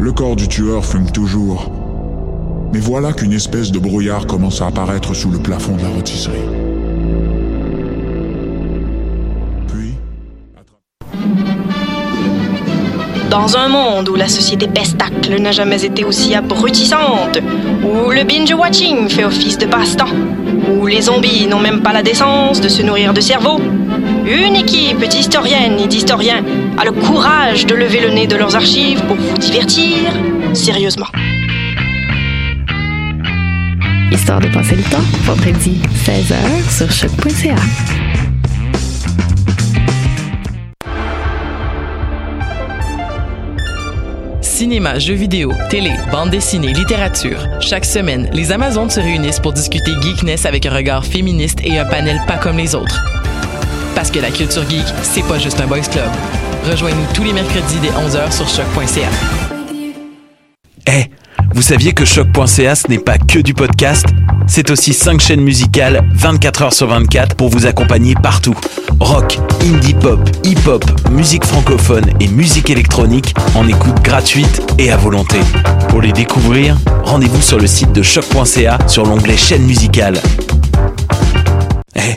Le corps du tueur fume toujours. Mais voilà qu'une espèce de brouillard commence à apparaître sous le plafond de la rôtisserie. Puis, Dans un monde où la société pestacle n'a jamais été aussi abrutissante, où le binge-watching fait office de passe-temps, où les zombies n'ont même pas la décence de se nourrir de cerveau, une équipe d'historiennes et d'historiens a le courage de lever le nez de leurs archives pour vous divertir sérieusement. Histoire de passer le temps, vendredi 16h sur choc.ca. Cinéma, jeux vidéo, télé, bande dessinée, littérature. Chaque semaine, les Amazones se réunissent pour discuter geekness avec un regard féministe et un panel pas comme les autres. Parce que la culture geek, c'est pas juste un boys club. Rejoignez-nous tous les mercredis dès 11h sur choc.ca. Eh, vous saviez que choc.ca ce n'est pas que du podcast? C'est aussi 5 chaînes musicales 24 heures sur 24 pour vous accompagner partout. Rock, indie pop, hip-hop, musique francophone et musique électronique en écoute gratuite et à volonté. Pour les découvrir, rendez-vous sur le site de choc.ca sur l'onglet chaîne musicale. Eh,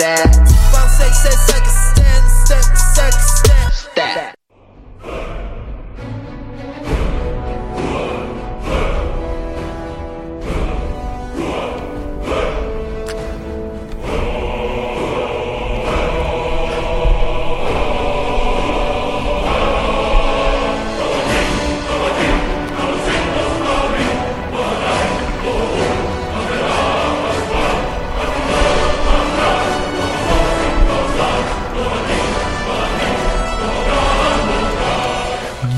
that. Bounce, shake, shake, shake, stand, step, shake, step, step.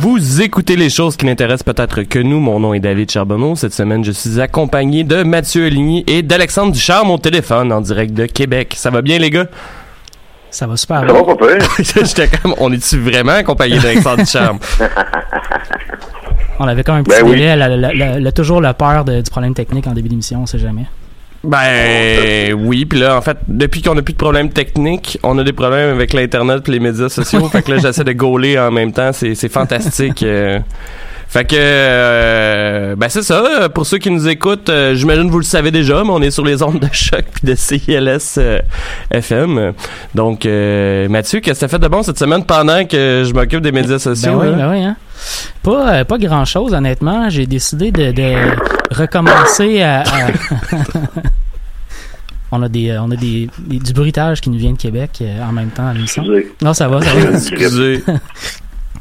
Vous écoutez les choses qui n'intéressent peut-être que nous. Mon nom est David Charbonneau. Cette semaine, je suis accompagné de Mathieu Ligny et d'Alexandre Ducharme au téléphone en direct de Québec. Ça va bien, les gars? Ça va super Ça va pas pire. J'étais comme, on est-tu vraiment accompagné d'Alexandre Ducharme? On avait quand même un petit Ben délai. A, elle toujours la peur de- du problème technique en début d'émission, on sait jamais. Ben oui, puis là en fait, depuis qu'on a plus de problèmes techniques, on a des problèmes avec l'internet et les médias sociaux. fait que là j'essaie de gauler en même temps, c'est c'est fantastique. euh. Fait que euh, ben c'est ça. Pour ceux qui nous écoutent, euh, j'imagine que vous le savez déjà, mais on est sur les ondes de choc puis de CILS euh, FM. Donc euh, Mathieu, qu'est-ce que t'as fait de bon cette semaine pendant que je m'occupe des médias sociaux? Ben oui, ben oui, hein. Pas, pas grand chose, honnêtement. J'ai décidé de, de recommencer à. à- on a des, euh, on a des, des- du bruitage qui nous vient de Québec euh, en même temps à l'émission. Non, ça va, ça va. Excusez.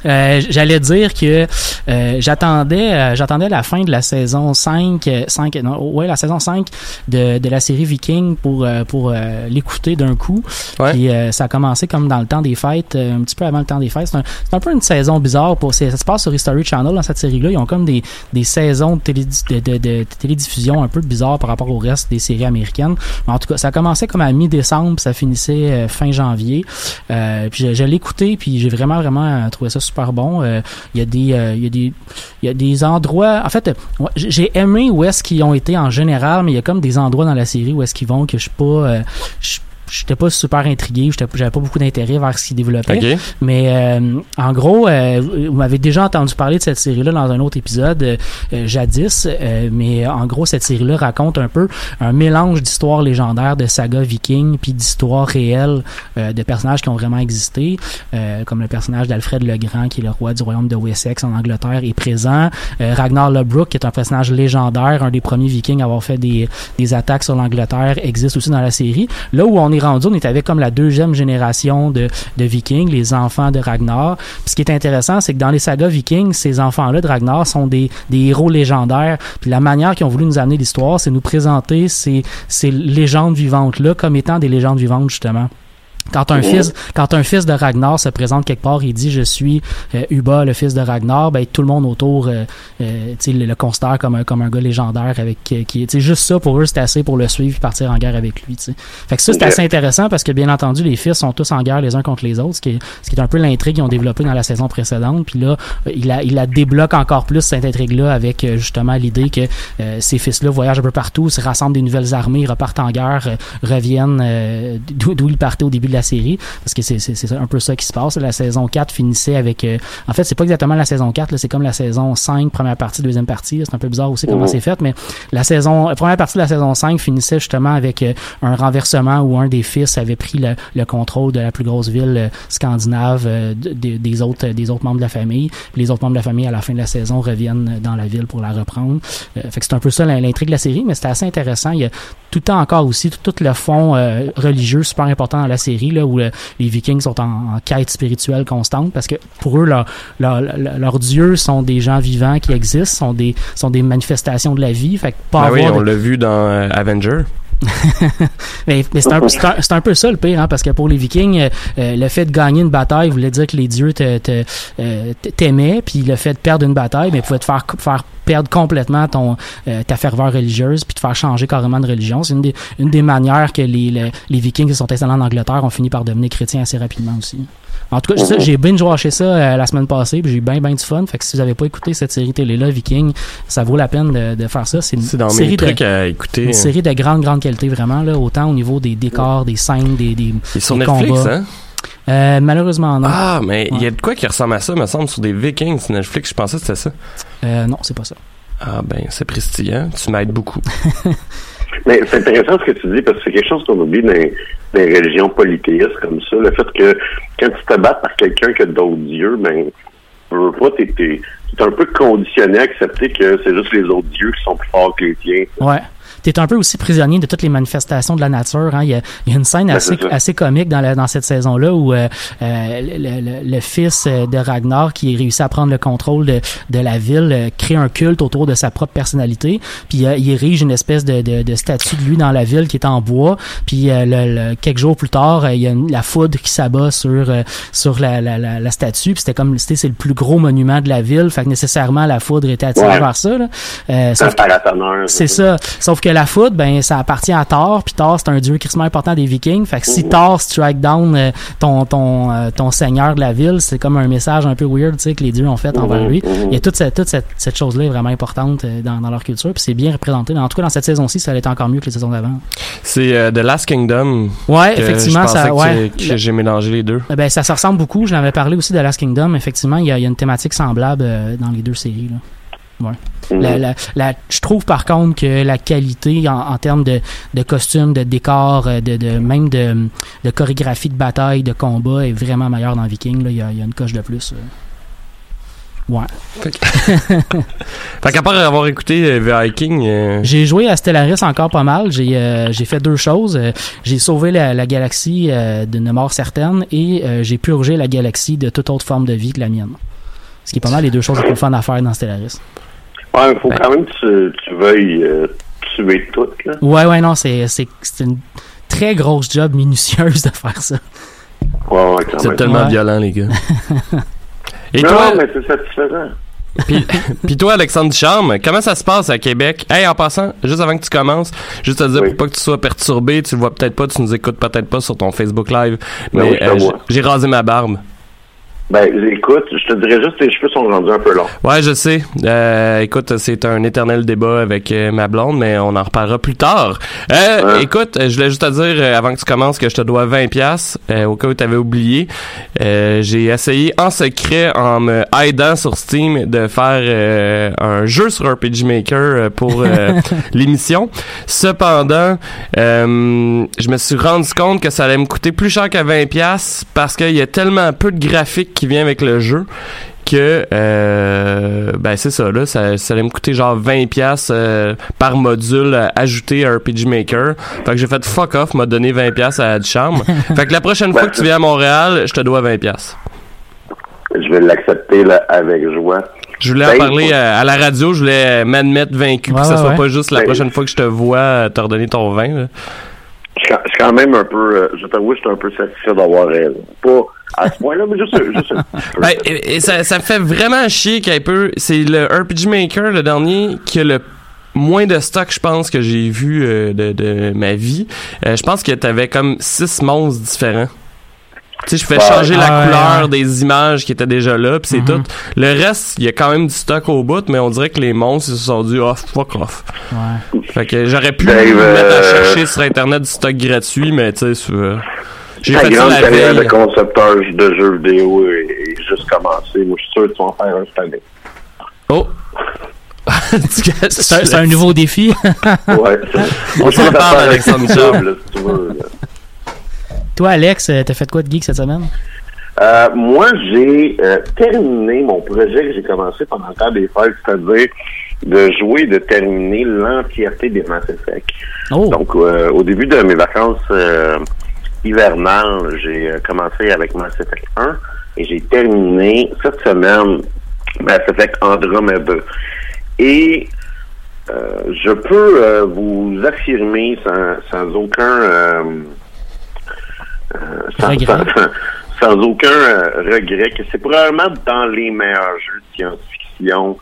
Euh, J'allais dire que euh, j'attendais euh, j'attendais la fin de la saison 5, euh, 5 non, ouais, la saison 5 de, de la série Viking pour euh, pour euh, l'écouter d'un coup. Ouais. Puis euh, ça a commencé comme dans le temps des fêtes, euh, un petit peu avant le temps des fêtes. C'est un, un peu une saison bizarre pour c'est- ça se passe sur History Channel dans cette série-là, ils ont comme des, des saisons de, télé, de, de, de télédiffusion un peu bizarres par rapport au reste des séries américaines. Mais en tout cas, ça a commencé comme à mi-décembre, ça finissait euh, fin janvier. Euh, puis je, je puis j'ai vraiment vraiment euh, trouvé ça super bon. Euh, Il y a des euh, il y a des il y a des endroits. En fait, euh, j'ai aimé où est-ce qu'ils ont été en général, mais il y a comme des endroits dans la série où est-ce qu'ils vont que je suis pas j'étais pas super intrigué, j'avais pas beaucoup d'intérêt vers ce qu'il développait. Mais euh, en gros, euh, vous m'avez déjà entendu parler de cette série-là dans un autre épisode euh, euh, jadis, euh, mais en gros, cette série-là raconte un peu un mélange d'histoires légendaires, de sagas vikings, puis d'histoires réelles euh, de personnages qui ont vraiment existé, euh, comme le personnage d'Alfred le Grand, qui est le roi du royaume de Wessex en Angleterre, est présent. Euh, Ragnar Lodbrok, qui est un personnage légendaire, un des premiers vikings à avoir fait des, des attaques sur l'Angleterre, existe aussi dans la série. Là où on est rendu, on est avec comme la deuxième génération de, vikings, les enfants de Ragnar. Puis ce qui est intéressant, c'est que dans les sagas vikings, ces enfants-là de Ragnar sont des, des héros légendaires. Puis la manière qu'ils ont voulu nous amener l'histoire, c'est nous présenter ces, ces légendes vivantes-là comme étant des légendes vivantes, justement. Quand un fils, quand un fils de Ragnar se présente quelque part, il dit je suis euh, Uba, le fils de Ragnar, ben tout le monde autour, euh, euh, tu sais, le, le considère comme un comme un gars légendaire avec qui, tu sais, juste ça pour eux c'est assez pour le suivre et partir en guerre avec lui. tu sais. Fait que ça c'est assez intéressant parce que bien entendu les fils sont tous en guerre les uns contre les autres, ce qui est, ce qui est un peu l'intrigue qu'ils ont développé dans la saison précédente. Puis là, euh, il la, il la débloque encore plus cette intrigue-là avec euh, justement l'idée que euh, ces fils-là voyagent un peu partout, se rassemblent des nouvelles armées, repartent en guerre, reviennent euh, d'où ils partaient au début de la série. Parce que c'est un peu ça qui se passe. La saison 4 finissait avec... euh, en fait, c'est pas exactement la saison 4, là, c'est comme la saison 5, première partie, deuxième partie. C'est un peu bizarre aussi comment Mhm. c'est fait, mais la saison la première partie de la saison 5 finissait justement avec euh, un renversement où un des fils avait pris le, le contrôle de la plus grosse ville euh, scandinave euh, de- de- des autres des autres membres de la famille. Puis les autres membres de la famille à la fin de la saison reviennent dans la ville pour la reprendre. Euh, fait que c'est un peu ça l'in- l'intrigue de la série, mais c'était assez intéressant. Il y a tout le temps encore aussi tout, tout le fond euh, religieux super important dans la série là où euh, les Vikings sont en, en quête spirituelle constante parce que pour eux leur, leur, leur- leurs dieux sont des gens vivants qui existent, sont des sont des manifestations de la vie. Fait que pas Ben oui, on de- l'a vu dans euh, Avenger. Mais, mais c'est un, peu ça le pire, hein, parce que pour les Vikings, euh, euh, le fait de gagner une bataille voulait dire que les dieux te- euh, t'aimaient, puis le fait de perdre une bataille, mais pouvait te faire, faire perdre complètement ton euh, ta ferveur religieuse, puis te faire changer carrément de religion. C'est une des, une des manières que les, les, les Vikings qui sont installés en Angleterre ont fini par devenir chrétiens assez rapidement aussi. En tout cas, ça, j'ai binge-watché ça euh, la semaine passée, puis j'ai bien, bien du fun. Fait que si vous avez pas écouté cette série télé-là, Viking, ça vaut la peine de, de faire ça. C'est une C'est dans série mes de- trucs à écouter. une série de grande, grande qualité, vraiment, là, autant au niveau des décors, des scènes, des, des, est sur des Netflix, combats. hein? Euh, malheureusement, non. Ah, mais il y a de quoi qui ressemble à ça, me semble, sur des Vikings sur Netflix. Je pensais que c'était ça. Euh, non, c'est pas ça. Ah, ben, c'est prestillant. Tu m'aides beaucoup. Mais c'est intéressant ce que tu dis parce que c'est quelque chose qu'on oublie dans les, dans les religions polythéistes comme ça. Le fait que quand tu te bats par quelqu'un qui a d'autres dieux, ben, tu veux pas, t'es, t'es, t'es un peu conditionné à accepter que c'est juste les autres dieux qui sont plus forts que les tiens. Ouais. T'es un peu aussi prisonnier de toutes les manifestations de la nature. Hein. Il, y a, il y a une scène Ben, assez, assez comique dans, la, dans cette saison-là où euh, euh, le, le- le fils euh, de Ragnar, qui réussit à prendre le contrôle de, de la ville, euh, crée un culte autour de sa propre personnalité. Puis euh, il érige une espèce de, de, de statue de lui dans la ville qui est en bois. Puis euh, le, le- quelques jours plus tard, il y a une- la foudre qui s'abat sur euh, sur la, la, la, la statue. Puis c'était comme c'était c'est le plus gros monument de la ville. Fait que nécessairement la foudre était attirée Ouais. vers ça. Euh, c'est ça. Sauf que la foudre, ben, ça appartient à Thor, puis Thor, c'est un dieu crissement important des Vikings. Fait que si Thor strike down euh, ton, ton, euh, ton seigneur de la ville, c'est comme un message un peu weird, tu sais, que les dieux ont fait envers lui. Il y a toute cette, toute cette, cette chose-là est vraiment importante euh, dans, dans leur culture, puis c'est bien représenté. En tout cas, dans cette saison-ci, ça allait encore mieux que les saisons d'avant. C'est euh, The Last Kingdom. Ouais, que effectivement, je ça, que ouais. que j'ai mélangé les deux. Eh Ben, ça se ressemble beaucoup. Je l'avais parlé aussi de Last Kingdom. Effectivement, il y a, il y a une thématique semblable dans les deux séries. Là. Ouais. La- la- la- je trouve par contre que la qualité en, en termes de, de costumes, de décors, euh, de, de même de, de chorégraphie de bataille, de combat est vraiment meilleure dans Viking. Là. Il, y a, il y a une coche de plus. euh. Ouais. Fait qu'à part avoir écouté Viking, euh, J'ai joué à Stellaris encore pas mal. J'ai euh, fait deux choses. J'ai sauvé la, la galaxie euh, d'une mort certaine et j'ai purgé la galaxie de toute autre forme de vie que la mienne. Ce qui est pas mal les deux choses les plus fun à faire dans Stellaris. Ouais, il faut quand même que tu, tu veuilles euh, tuer toutes, là. Ouais, ouais, non, c'est c'est c'est une très grosse job minutieuse de faire ça. Ouais, ouais, quand c'est tellement Ouais. violent, les gars. Et non, toi, mais c'est satisfaisant. puis, puis toi, Alexandre Ducharme, comment ça se passe à Québec? Hey, en passant, juste avant que tu commences, juste te dire Oui. pour pas que tu sois perturbé, tu le vois peut-être pas, tu nous écoutes peut-être pas sur ton Facebook Live, Ben mais oui, euh, j'ai rasé ma barbe. Ben, écoute, je te dirais juste que tes cheveux sont rendus un peu longs. Ouais, je sais. Euh, écoute, c'est un éternel débat avec euh, ma blonde, mais on en reparlera plus tard. Euh, Écoute, je voulais juste te dire, euh, avant que tu commences, que je te dois 20 pièces au cas où tu avais oublié. Euh, J'ai essayé en secret, en me aidant sur Steam, de faire un jeu sur RPG Maker pour l'émission. Cependant, je me suis rendu compte que ça allait me coûter plus cher qu'à 20 pièces parce qu'il y a tellement peu de graphiques qui vient avec le jeu que euh, ben c'est ça là ça, ça allait me coûter genre 20 pièces euh, par module euh, ajouté à RPG Maker. Fait que j'ai fait fuck off m'a donné 20 pièces à Charme fait que la prochaine fois que tu viens à Montréal je te dois 20 pièces je vais l'accepter là avec joie. Je voulais en ben, parler à, la radio, je voulais m'admettre vaincu, que ce soit pas juste la ben, prochaine fois que je te vois te redonner ton vin. Je suis quand même un peu, je t'avoue, je suis un peu satisfait d'avoir raison. Pas à ce point-là, mais juste, juste ben, et, ça, ça fait vraiment chier ait peu. C'est le RPG Maker, le dernier, qui a le moins de stock, je pense, que j'ai vu euh, de, de, ma vie. Euh, je pense que t'avais comme six monstres différents. Tu sais, je fais changer la ah, couleur des images qui étaient déjà là, puis c'est mm-hmm. tout. Le reste, il y a quand même du stock au bout, mais on dirait que les monstres ils se sont dit oh fuck off. Ouais. Fait que j'aurais pu me mettre à chercher sur internet du stock gratuit, mais tu sais, j'ai fait grande carrière de concepteur de jeux vidéo est, juste commencé. Moi, je suis sûr que tu vas en faire un cette année. Oh! c'est un, nouveau défi. ouais. On s'en parle avec son job. Toi, Alex, euh, t'as fait quoi de geek cette semaine? Euh, moi, j'ai euh, terminé mon projet que j'ai commencé pendant le temps des fêtes, c'est-à-dire de jouer, de terminer l'entièreté des Mass Effect. Oh. Donc, au début de mes vacances hivernal, j'ai commencé avec Mass Effect 1 et j'ai terminé cette semaine Mass Effect Andromeda. Et je peux vous affirmer sans, sans aucun sans, sans, aucun regret que c'est probablement dans les meilleurs jeux de science-fiction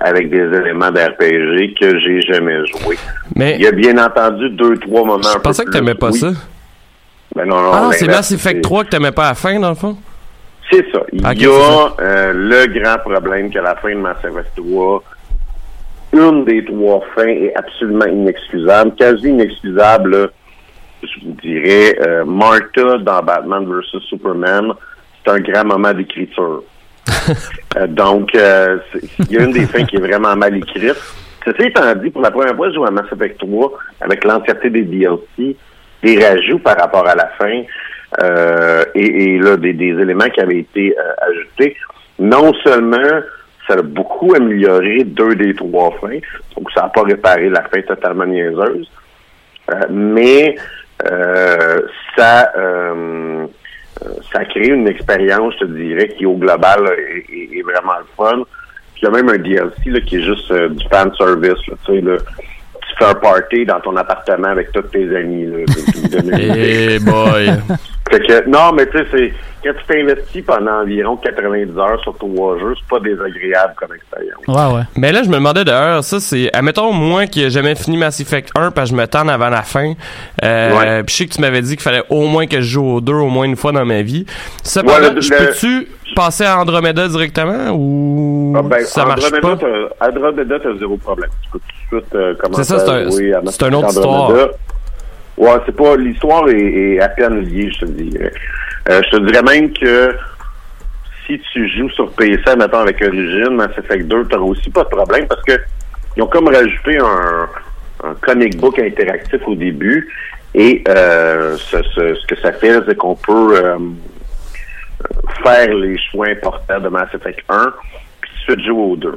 avec des éléments d'RPG que j'ai jamais joué. Mais il y a bien entendu deux, trois moments. Je pensais que t'aimais pas ça. Ben non, non, ah, c'est Mass Effect 3 que t'aimais pas à la fin, dans le fond? C'est ça. Il y a euh, le grand problème que la fin de Mass Effect 3, une des trois fins est absolument inexcusable, quasi inexcusable. Je vous dirais, euh, Martha dans Batman vs Superman, c'est un grand moment d'écriture. Euh, donc, il y a une des fins qui est vraiment mal écrite. Ceci étant dit, pour la première fois, je joue à Mass Effect 3 avec l'entièreté des DLC des rajouts par rapport à la fin euh, et, là des, éléments qui avaient été euh, ajoutés. Non seulement ça a beaucoup amélioré deux des trois fins, donc ça n'a pas réparé la fin totalement niaiseuse, euh, mais ça ça a créé une expérience, je te dirais, qui au global est, vraiment le fun. Puis il y a même un DLC là, qui est juste du fan service, tu sais, là, tu fais un party dans ton appartement avec tous tes amis. Là, hey boy! Fait que, non, mais tu sais, c'est quand tu t'investis pendant environ 90 heures sur trois jeux, c'est pas désagréable comme expérience. Ouais, ouais. Mais là, je me demandais d'ailleurs, ça, c'est, admettons, moi qui ai jamais fini Mass Effect 1 parce que je me tente avant la fin. Euh, ouais. Puis je sais que tu m'avais dit qu'il fallait au moins que je joue au 2 au moins une fois dans ma vie. Cependant, ouais, je peux-tu passer à Andromeda directement ou ah, ben, ça marche Andromeda, pas? Andromeda, t'as zéro problème. Tu peux tout de suite euh, commencer C'est ça, c'est un, c'est une autre histoire. Ouais, c'est pas, l'histoire est, est, à peine liée, je te dirais. Euh, je te dirais même que si tu joues sur PC, mettons avec Origin, Mass Effect 2, tu aussi pas de problème parce que ils ont comme rajouté un, comic book interactif au début et euh, ce, que ça fait, c'est qu'on peut euh, faire les choix importants de Mass Effect 1 puis suite jouer au 2.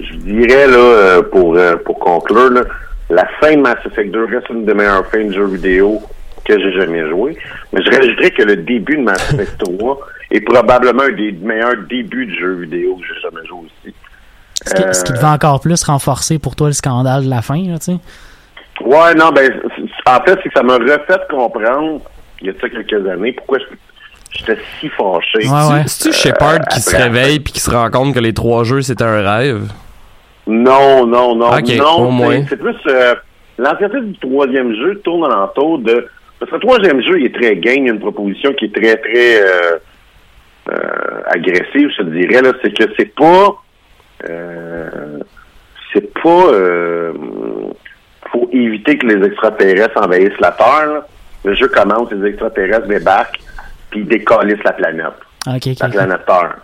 Je dirais là pour pour conclure là, la fin de Mass Effect 2 reste une des meilleures fins de jeu vidéo que j'ai jamais joué. Mais je rajouterais que le début de Mass Effect 3 est probablement un des meilleurs débuts de jeu vidéo que j'ai jamais joué aussi. Ce qui, ce qui, devait encore plus renforcer pour toi le scandale de la fin, là, tu sais. Ouais, non, ben, en fait, c'est que ça m'a refait comprendre, il y a ça quelques années, pourquoi j'étais si fâché. Ouais, ouais. C'est-tu Shepard euh, qui se réveille puis qui se rend compte que les trois jeux, c'était un rêve? Non, non, non. non, c'est plus... Euh, L'entièreté du troisième jeu tourne alentour de parce que le troisième jeu, il est très gain, il y a une proposition qui est très, très, euh, euh, agressive, je te dirais, là, c'est que c'est pas euh, c'est pas faut éviter que les extraterrestres envahissent la Terre. là. Le jeu commence, les extraterrestres débarquent, puis ils décollissent la planète. Ok, ok, la planète Terre.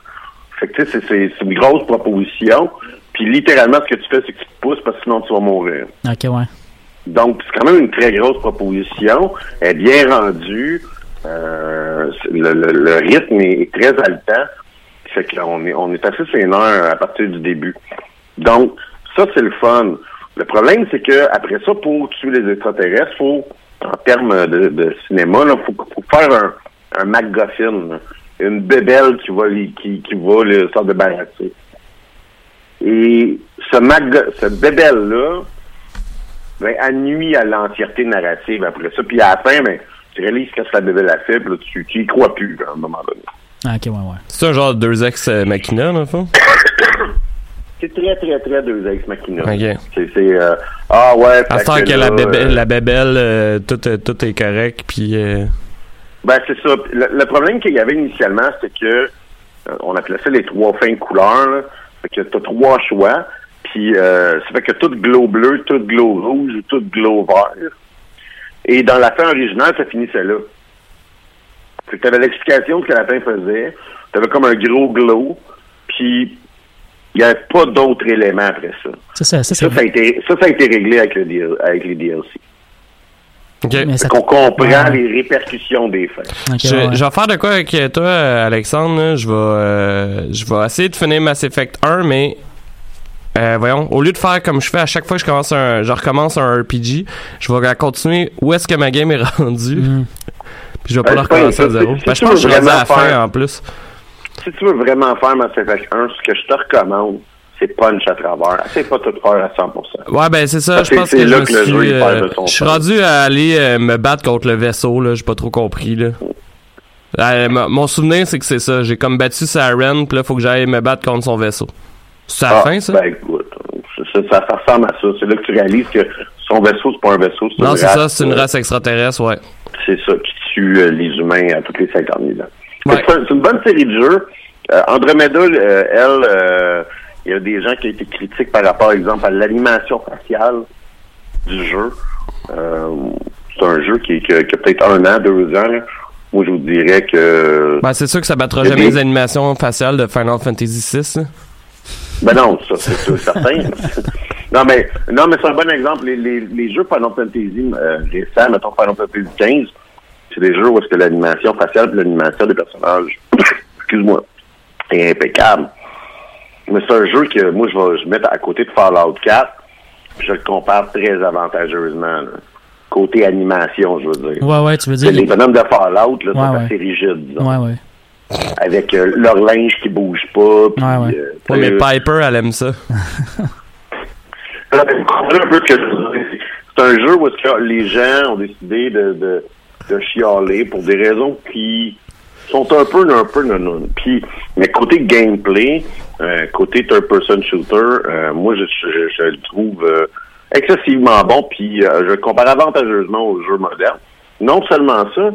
Fait que c'est- c'est c'est une grosse proposition. Puis littéralement, ce que tu fais, c'est que tu te pousses parce que sinon tu vas mourir. Ok, ouais. Donc, c'est quand même une très grosse proposition. Elle est bien rendue. Euh, le, le- rythme est, très haletant. Fait qu'on est, on est assez à partir du début. Donc, ça, c'est le fun. Le problème, c'est que après ça, pour tuer les extraterrestres, faut, en termes de, cinéma, il faut, faire un, un MacGuffin. là. Une bébelle qui va, qui, qui va de débarrasser. Et ce, Mac- ce bébelle-là, ben, elle nuit à l'entièreté narrative après ça. Puis à la fin, ben, tu réalises qu'est-ce que la bébelle a fait, puis là, tu, tu y crois plus à un moment donné. Ah, Ok, ouais, ouais. C'est un genre de deux ex euh, machina, dans le fond? C'est très, très, très deux ex machina. Ok. C'est, euh, ah ouais, À ce temps que, là, la, bébelle, euh, la bébelle, euh, tout, euh, tout est correct, puis... euh, Ben, c'est ça. Le, le problème qu'il y avait initialement, c'est que euh, on appelait ça les trois fins de couleurs. Là. Fait que t'as trois choix. Puis euh, ça fait que tout glow bleu, tout glow rouge ou tout glow vert. Et dans la fin originale, ça finissait là. Fait que t'avais l'explication de ce que la fin faisait. T'avais comme un gros glow. Puis il n'y avait pas d'autres éléments après ça. C'est ça, ça, Ça, c'est ça a été, ça, ça a été réglé avec, le DL avec les DLC. Fait qu'on comprend Ouais. les répercussions des faits. Ok, Je, ouais. je vais faire de quoi avec toi, Alexandre. Je vais, euh, je vais essayer de finir Mass Effect 1, mais euh, voyons, au lieu de faire comme je fais à chaque fois que je commence un, je recommence un RPG, je vais continuer où est-ce que ma game est rendue. Mm. Puis je vais pas Ben, le c'est pas recommencer à zéro. Si Ben, je tu pense que je suis rendu à la vraiment fin faire- en plus. Si tu veux vraiment faire Mass Effect 1, ce que je te recommande, c'est punch à travers. Essaye pas tout faire à 100%. Ouais, ben c'est ça. Je pense c'est que je là me que le suis, jeu, il euh, de son je suis rendu à aller euh, me battre contre le vaisseau. là. J'ai pas trop compris. Là. Euh, mon souvenir, c'est que c'est ça. J'ai comme battu Siren, puis là, faut que j'aille me battre contre son vaisseau. C'est Ah, fin, ça? Ben écoute, ça, ça, ça ressemble à ça. C'est là que tu réalises que son vaisseau, c'est pas un vaisseau, c'est non, c'est ça. C'est une euh, race extraterrestre, ouais. C'est ça, qui tue euh, les humains à toutes les 50 000 ans. Ouais. C'est un- c'est une bonne série de jeux. Euh, Andromeda, euh, elle, euh, il y a des gens qui ont été critiques par rapport, par exemple, à l'animation faciale du jeu. C'est un jeu qui, qui a, qui a peut-être un an, deux ans. là. Moi, je vous dirais que... Ben, c'est sûr que ça battra jamais des- les animations faciales de Final Fantasy VI. Ben non, ça c'est sûr, certain. non mais non mais c'est un bon exemple. Les, les, les jeux Final Fantasy euh, récents, mettons Final Fantasy 15, c'est des jeux où est-ce que l'animation faciale l'animation des personnages, excuse-moi, est impeccable. Mais c'est un jeu que moi je vais je mettre à côté de Fallout 4, puis je le compare très avantageusement. là. Côté animation, je veux dire. Ouais, ouais, tu veux dire. Les bonhommes de Fallout là, sont Ouais, ouais. assez rigides, disons, Ouais, ouais. Avec euh, leur linge qui bouge pas. puis, Ouais, ouais. euh, Ouais, mais euh, Piper, elle aime ça. C'est un jeu où les gens ont décidé de, de, de chialer pour des raisons qui sont un peu, un peu non, non. Puis, mais côté gameplay, euh, côté third-person shooter, euh, moi, je, je, je le trouve euh, excessivement bon. Puis, euh, je le compare avantageusement aux jeux modernes. Non seulement ça,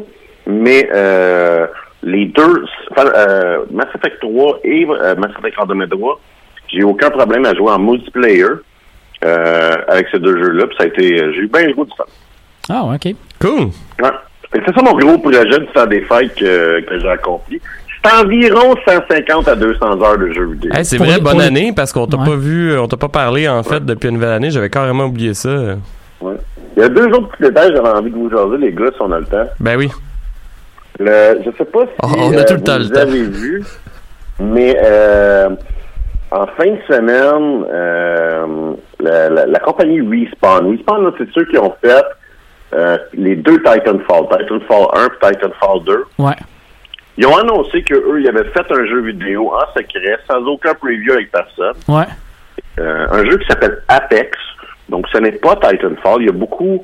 mais euh, les deux, euh, Mass Effect 3 et euh, Mass Effect Andromeda, j'ai aucun problème à jouer en multiplayer euh, avec ces deux jeux-là. Puis ça a été, j'ai eu bien le goût du fun. Ah, ok. Cool. Ouais. C'est ça mon gros projet du temps des fêtes que, que j'ai accompli. C'est environ 150 à 200 heures de jeux vidéo. Hey, c'est vrai, bonne les- année, parce qu'on t'a Ouais. pas vu, on t'a pas parlé, en fait, depuis une nouvelle année. J'avais carrément oublié ça. Ouais. Il y a deux autres petits détails que j'avais envie de vous jaser, les gars, si on a le temps. Ben oui. Le, je sais pas si Oh, on a euh, tout le temps, vous le temps. avez vu, mais euh, en fin de semaine, euh, la, la- la compagnie Respawn, Respawn, là, c'est ceux qui ont fait euh, les deux Titanfall, Titanfall 1 et Titanfall 2. Ouais. Ils ont annoncé qu'eux, ils avaient fait un jeu vidéo en secret, sans aucun preview avec personne. Ouais. Euh, un jeu qui s'appelle Apex. Donc, ce n'est pas Titanfall. Il y a beaucoup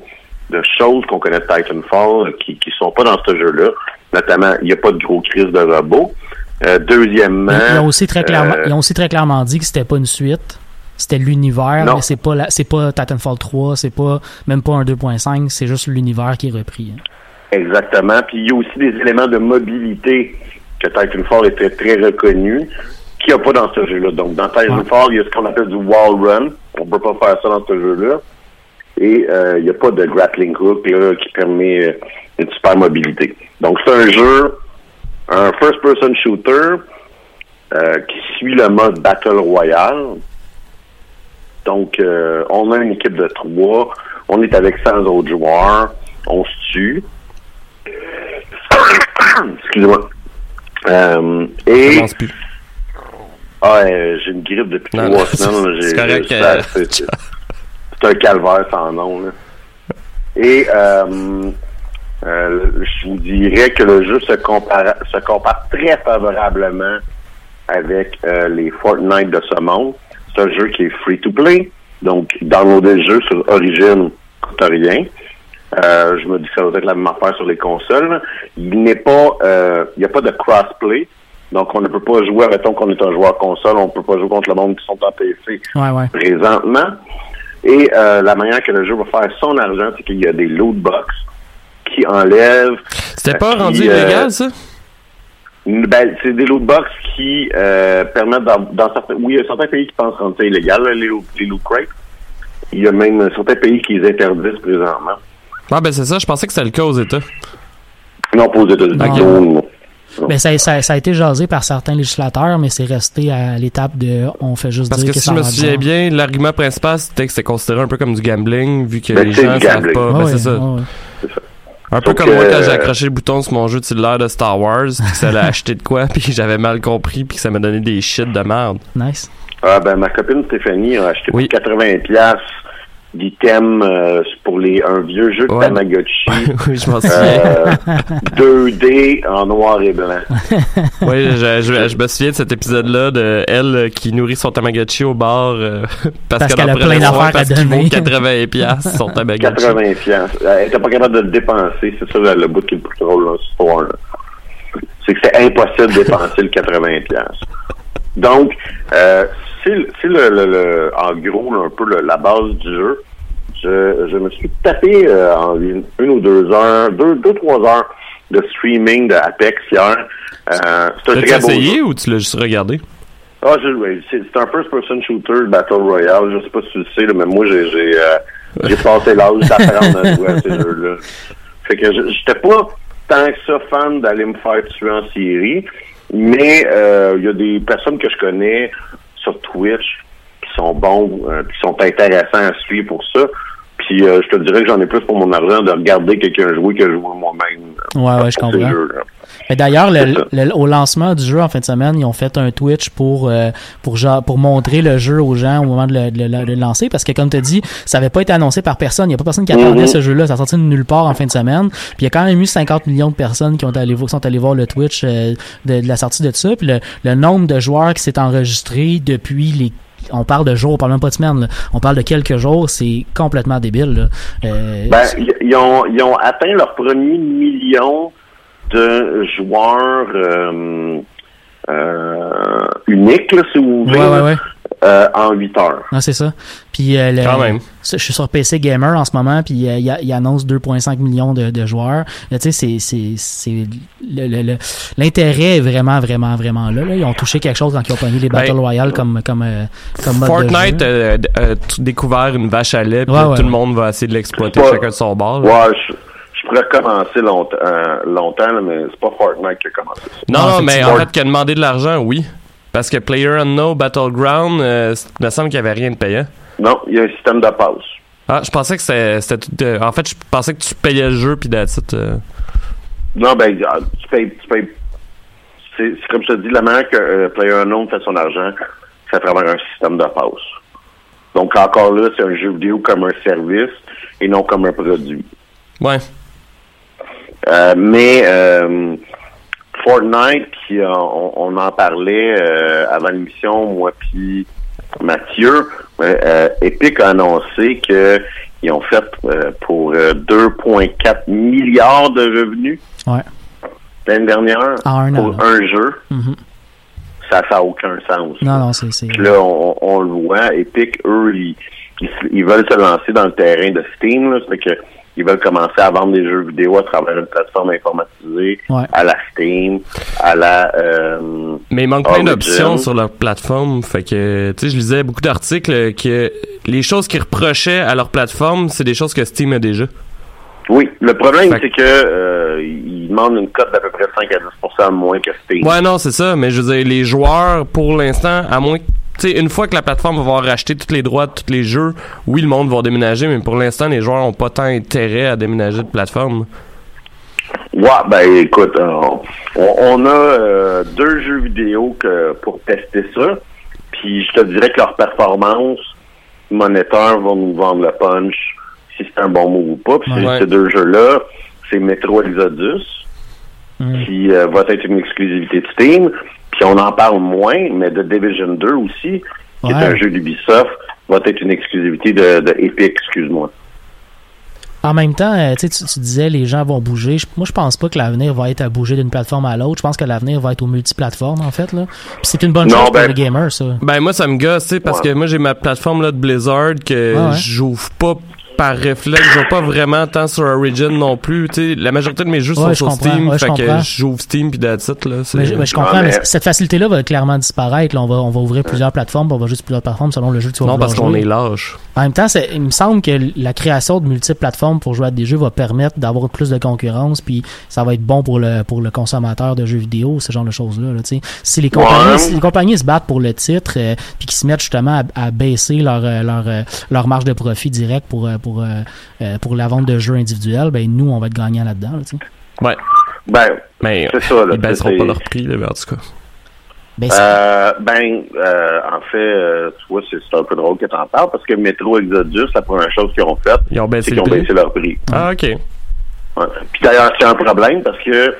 de choses qu'on connaît de Titanfall qui qui sont pas dans ce jeu-là. Notamment, il n'y a pas de gros crise de robots. Euh, deuxièmement... Ils ont aussi très clairement, euh, ils ont aussi très clairement dit que c'était pas une suite. C'était l'univers, mais c'est pas c'est pas Titanfall 3, c'est pas même pas un 2.5, c'est juste l'univers qui est repris. hein. Exactement. Puis il y a aussi des éléments de mobilité que Titanfall était très reconnu, qu'il n'y a pas dans ce jeu-là. Donc, dans Titanfall, il y a ce qu'on appelle du wall run. On ne peut pas faire ça dans ce jeu-là. Et euh, il n'y a pas de grappling hook là, qui permet euh, une super mobilité. Donc, c'est un jeu, un first-person shooter euh, qui suit le mode Battle Royale. Donc, euh, on a une équipe de trois. On est avec 100 autres joueurs. On se tue. Excusez-moi. Euh, et... Ah, euh, j'ai une grippe depuis Non, trois non, semaines. c'est correct, euh, c'est- un calvaire sans nom. Là. Et euh, euh, je vous dirais que le jeu se compare, se compare très favorablement avec euh, les Fortnite de ce monde. C'est un jeu qui est free to play. Donc, downloader le jeu sur Origin coûte rien. Euh, je me dis que ça doit être la même affaire sur les consoles. Il n'est pas, il n'y a pas de crossplay. Donc, on ne peut pas jouer, mettons qu'on est un joueur console, on ne peut pas jouer contre le monde qui sont en PC Ouais, ouais. présentement. Et euh, la manière que le jeu va faire son argent, c'est qu'il y a des loot box qui enlèvent. C'était pas qui, rendu euh, illégal, ça? Ben, c'est des loot box qui euh, permettent dans, dans certains. Oui, il y a certains pays qui pensent rendre ça illégal, les, loot- les loot crates. Il y a même certains pays qui les interdisent présentement. Ah, ben c'est ça, je pensais que c'était le cas aux États. Non, pas aux États-Unis. Non. Ben, ça, ça, ça a été jasé par certains législateurs, mais c'est resté à l'étape de on fait juste Parce dire que que si ça je me souviens bien, l'argument principal, c'était que c'est considéré un peu comme du gambling, vu que Ben, les gens du savent pas. Ben, c'est ça. Un peu Donc, comme moi quand euh, j'ai accroché le bouton sur mon jeu de cellulaire de Star Wars, puis que ça l'a acheté de quoi, puis que j'avais mal compris, puis que ça m'a donné des shit de merde. Nice. Ah, ben, ma copine Stéphanie a acheté Oui. pour 80 pièces d'items euh, pour les, un vieux jeu de Ouais. Tamagotchi. oui, je m'en souviens. euh, 2D en noir et blanc. Oui, je, je- je me souviens de cet épisode-là de elle euh, qui nourrit son Tamagotchi au bar euh, parce, Parce qu'elle a plein d'affaires à parce qu'il donner. vaut 80 piastres, son Tamagotchi. 80 pièces. Elle était pas capable de le dépenser. C'est ça le, le bout qui est le plus drôle dans cette histoire-là. C'est que c'est impossible de dépenser le 80 pièces. Donc, euh, c'est le- en gros là, un peu le- la base du jeu. Je, je me suis tapé euh, en une, une ou deux heures, deux, deux, trois heures de streaming de Apex hier. Euh, c'est un très jeu. essayé ou tu l'as juste regardé? Ah, c'est un first-person shooter Battle Royale. Je sais pas si tu le sais, là, mais moi, j'ai j'ai euh, passé l'âge d'apprendre à jouer à ces jeux-là. Fait que je- j'étais pas tant que ça fan d'aller me faire tuer en série, mais euh, il y a des personnes que je connais sur Twitch qui sont bons, euh, qui sont intéressants à suivre pour ça. Puis euh, je te dirais que j'en ai plus pour mon argent de regarder quelqu'un jouer que jouer moi-même. euh, Ouais, ouais, je comprends. Mais d'ailleurs, le- le- au lancement du jeu en fin de semaine, ils ont fait un Twitch pour euh, pour genre, pour montrer le jeu aux gens au moment de le, de le- de le lancer, parce que comme tu dit, ça avait pas été annoncé par personne. Il y a pas personne qui attendait Mhm. ce jeu-là. Ça sorti de nulle part en fin de semaine. Puis il y a quand même eu 50 millions de personnes qui ont allé vo- sont allés voir le Twitch euh, de, de la sortie de ça. Puis le, le nombre de joueurs qui s'est enregistré depuis les on parle de jours, on parle même pas de semaines. là. On parle de quelques jours, c'est complètement débile. là. Euh, Ben, ils ont, ils ont atteint leur premier million de joueurs euh, euh, uniques, là, si vous voulez, Ouais, ouais, ouais. euh, en 8 heures. Non, c'est ça. Puis euh, le- Quand même. je suis sur PC Gamer en ce moment, puis euh, il, a- il annonce 2,5 millions de, de joueurs. Là, Tu sais, c'est c'est c'est le- le- le- l'intérêt est vraiment vraiment vraiment là, là. Ils ont touché quelque chose quand ils ont pogné les Battle Ben, Royale comme comme euh, comme mode Fortnite de jeu. a découvert une vache à lait, puis Ouais, là, ouais. tout le monde va essayer de l'exploiter chacun de son bord. là. Ouais, je, je pourrais recommencer longtemps, euh, longtemps là, mais c'est pas Fortnite qui a commencé ça. Non, Non, non, mais en fait, qui a demandé de l'argent, oui. Parce que Player Unknown Battleground, euh, il me semble qu'il n'y avait rien de payant. Non, il y a un système de passe. Ah, je pensais que c'était tout. de- En fait, je pensais que tu payais le jeu, puis euh. Non, ben, euh, tu payes, tu payes. C'est comme je te dis, la manière que euh, PlayerUnknown fait son argent, c'est à travers un système de passe. Donc, encore là, c'est un jeu vidéo comme un service et non comme un produit. Ouais. Euh, mais euh, Fortnite, qui, euh, on, on en parlait euh, avant l'émission, moi puis Mathieu, Epic a annoncé que ils ont fait pour euh, 2,4 milliards de revenus Ouais. l'année dernière un pour là. un jeu. Mhm. Ça n'a aucun sens. Non, non, c'est c'est Puis là, on, on le voit. Epic, eux, ils, ils, ils veulent se lancer dans le terrain de Steam. Là, c'est que ils veulent commencer à vendre des jeux vidéo à travers une plateforme informatisée, Ouais. à la Steam, à la... euh, Mais il manque plein d'options sur leur plateforme. Fait que, tu sais, je lisais beaucoup d'articles que les choses qu'ils reprochaient à leur plateforme, c'est des choses que Steam a déjà. Oui, le problème, c'est que euh, ils demandent une cote d'à peu près 5 à 10 de moins que Steam. Ouais, non, c'est ça. Mais je veux dire, les joueurs, pour l'instant, à moins que- tu sais, une fois que la plateforme va avoir racheté tous les droits de tous les jeux, oui, le monde va déménager, mais pour l'instant, les joueurs ont pas tant intérêt à déménager de plateforme. Ouais, ben écoute, euh, on, on a euh, deux jeux vidéo que, pour tester ça. Puis je te dirais que leur performance monétaire vont nous vendre le punch si c'est un bon move ou pas. Puis Ouais. ces deux jeux-là, c'est Metro Exodus, qui euh, va être une exclusivité de Steam. Puis on en parle moins, mais de Division 2 aussi, qui est Ouais. un jeu d'Ubisoft, va être une exclusivité de, de Epic, excuse-moi. En même temps, euh, tu, tu disais les gens vont bouger. Moi, je pense pas que l'avenir va être à bouger d'une plateforme à l'autre. Je pense que l'avenir va être aux multiplateformes, en fait. Là. C'est une bonne Non, chose pour ben- les gamers, ça. Ben moi ça me gosse, tu sais, parce que moi j'ai ma plateforme là de Blizzard que Ah ouais. j'ouvre pas par réflexe, je joue pas vraiment tant sur Origin non plus, tu sais, la majorité de mes jeux Ouais, sont je sur comprends, Steam, ouais, je fait que j'ouvre Steam puis that's it, là. Mais je, mais je comprends, Ah, mais, mais- cette facilité-là va clairement disparaître. Là. On, va, on va ouvrir plusieurs plateformes, on va juste plusieurs plateformes selon le jeu que tu vas Non, parce qu'on est lâche. En même temps, c'est- il me semble que la création de multiples plateformes pour jouer à des jeux va permettre d'avoir plus de concurrence, puis ça va être bon pour le pour le consommateur de jeux vidéo, ce genre de choses-là. là, tu sais. si les compagnies, Ouais. si les compagnies se battent pour le titre, euh, puis qu'ils se mettent justement à, à baisser leur euh, leur euh, leur marge de profit direct pour euh, pour euh, euh, pour la vente de jeux individuels, ben nous on va être gagnants là-dedans. là, tu sais. Ouais. Ben, mais c'est ça, là, ils baisseront pas leur prix, là, mais en tout cas. Ben, Euh, ben, euh, en fait, euh, tu vois, c'est un peu drôle que t'en parles parce que Metro Exodus, la première chose qu'ils ont faite, Ils ont baissé c'est qu'ils ont prix? baissé leur prix. Ah, ok. Ouais. Puis d'ailleurs, c'est un problème parce que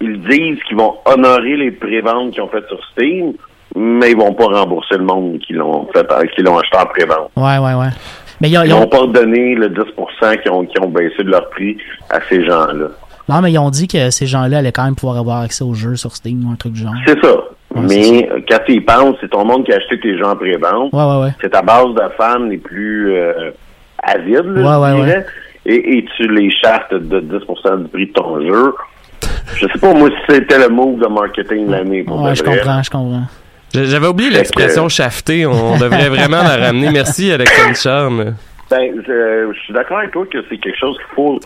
ils disent qu'ils vont honorer les préventes qu'ils ont faites sur Steam, mais ils vont pas rembourser le monde qui l'ont fait, qui l'ont acheté en prévente. Ouais, ouais, ouais. Mais ils ont- Ils ils ont- vont pas donner le 10% qui ont, qui ont baissé de leur prix à ces gens-là. non, mais ils ont dit que ces gens-là allaient quand même pouvoir avoir accès aux jeux sur Steam ou un truc du genre. C'est ça. Ouais, mais quand tu y penses, c'est ton monde qui a acheté tes jeux en pré-vente. Ouais, ouais, ouais. C'est ta base de fans les plus euh, avides, là, je dirais. Et, et tu les chastes de 10% du prix de ton jeu. Je sais pas, moi, si c'était le move de marketing de l'année. pour Ouais, je comprends, je comprends. J'avais oublié l'expression que- shafté, on devrait vraiment la ramener. Merci, Alexandre Charme. Ben, je, je suis d'accord avec toi que c'est quelque chose qu'il faut,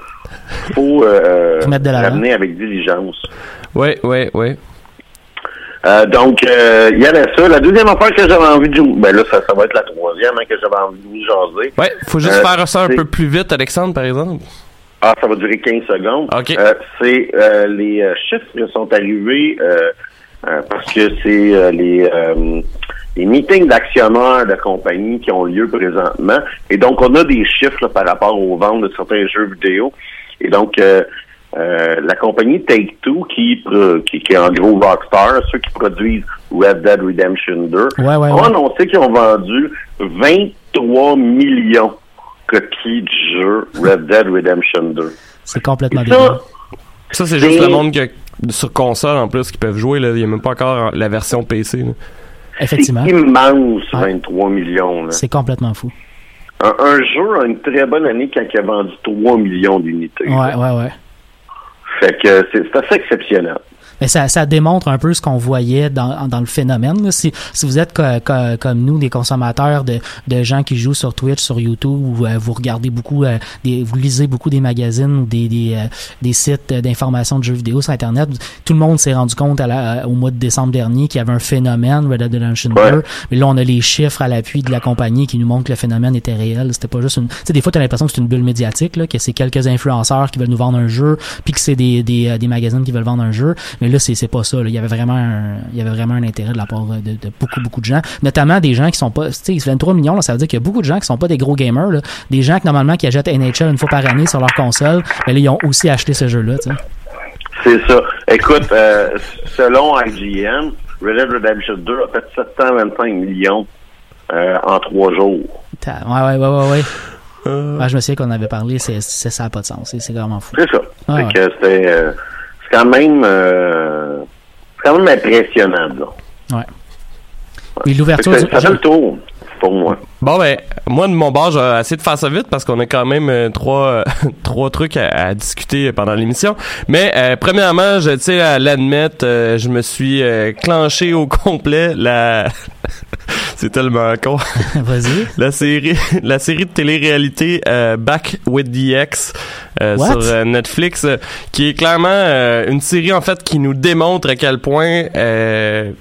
faut euh, Faut mettre de l'avant. ramener avec diligence. Ouais, ouais, ouais. Euh, donc, euh, il y avait ça. La deuxième affaire que j'avais envie de jouer, ben là, ça, ça va être la troisième hein, que j'avais envie de vous jaser. Ouais, faut juste Euh, faire ça un peu plus vite, Alexandre, par exemple. Ah, ça va durer 15 secondes. OK. Euh, c'est euh, les euh, chiffres sont arrivés euh, parce que c'est euh, les euh, les meetings d'actionnaires de compagnies qui ont lieu présentement. Et donc, on a des chiffres là, par rapport aux ventes de certains jeux vidéo. Et donc, euh, euh, la compagnie Take-Two, qui, qui, qui est en gros Rockstar, ceux qui produisent Red Dead Redemption 2, Ouais, ouais, ont ouais. annoncé qu'ils ont vendu 23 millions de copies du jeu Red Dead Redemption 2. C'est complètement ça, Ça, c'est juste le monde que, sur console, en plus, qui peuvent jouer. Là. Il n'y a même pas encore la version PC. là. Effectivement. C'est immense, 23 millions. là. C'est complètement fou. Un, un jeu a une très bonne année quand il a vendu 3 millions d'unités. Ouais, ouais, ouais. Fait que c'est c'est assez exceptionnel. Mais ça, ça démontre un peu ce qu'on voyait dans, dans le phénomène. là. Si, si vous êtes co- co- comme nous, des consommateurs de, de gens qui jouent sur Twitch, sur YouTube, ou euh, vous regardez beaucoup, euh, des, vous lisez beaucoup des magazines ou des, des, euh, des sites euh, d'information de jeux vidéo sur Internet, tout le monde s'est rendu compte à la- au mois de décembre dernier qu'il y avait un phénomène Red Dead Redemption 2. Mais là, on a les chiffres à l'appui de la compagnie qui nous montrent que le phénomène était réel. C'était pas juste une... Tu sais, des fois, t'as l'impression que c'est une bulle médiatique, là, que c'est quelques influenceurs qui veulent nous vendre un jeu, puis que c'est des, des, euh, des magazines qui veulent vendre un jeu. Mais là, c'est pas ça. là. Il y avait vraiment un, il y avait vraiment un intérêt de la part euh, de, de beaucoup, beaucoup de gens. Notamment des gens qui sont pas... Tu sais, 23 millions, là, ça veut dire qu'il y a beaucoup de gens qui sont pas des gros gamers. Là. Des gens qui, normalement, qui achètent NHL une fois par année sur leur console, mais là, ils ont aussi acheté ce jeu-là. C'est ça. Écoute, euh, selon IGN, Red Dead Redemption 2 a fait 725 millions euh, en trois jours. Ouais, ouais, ouais, ouais, ouais. Ouais, je me souviens qu'on avait parlé, c'est, ça n'a pas de sens. C'est, vraiment fou. C'est ça. Ah ouais. que c'était, euh, quand même, euh, c'est quand même impressionnant, là. Ouais. Et l'ouverture. Ça fait le tour pour moi. Bon, ben, moi, de mon bord, je vais essayer de faire ça vite parce qu'on a quand même euh, trois, euh, trois trucs à, à discuter pendant l'émission. Mais, euh, premièrement, je tiens à l'admettre, euh, je me suis euh, clenché au complet la... C'est tellement con. Vas-y. La série, la série de télé-réalité euh, Back with the Ex euh, sur euh, Netflix, qui est clairement une série en fait qui nous démontre à quel point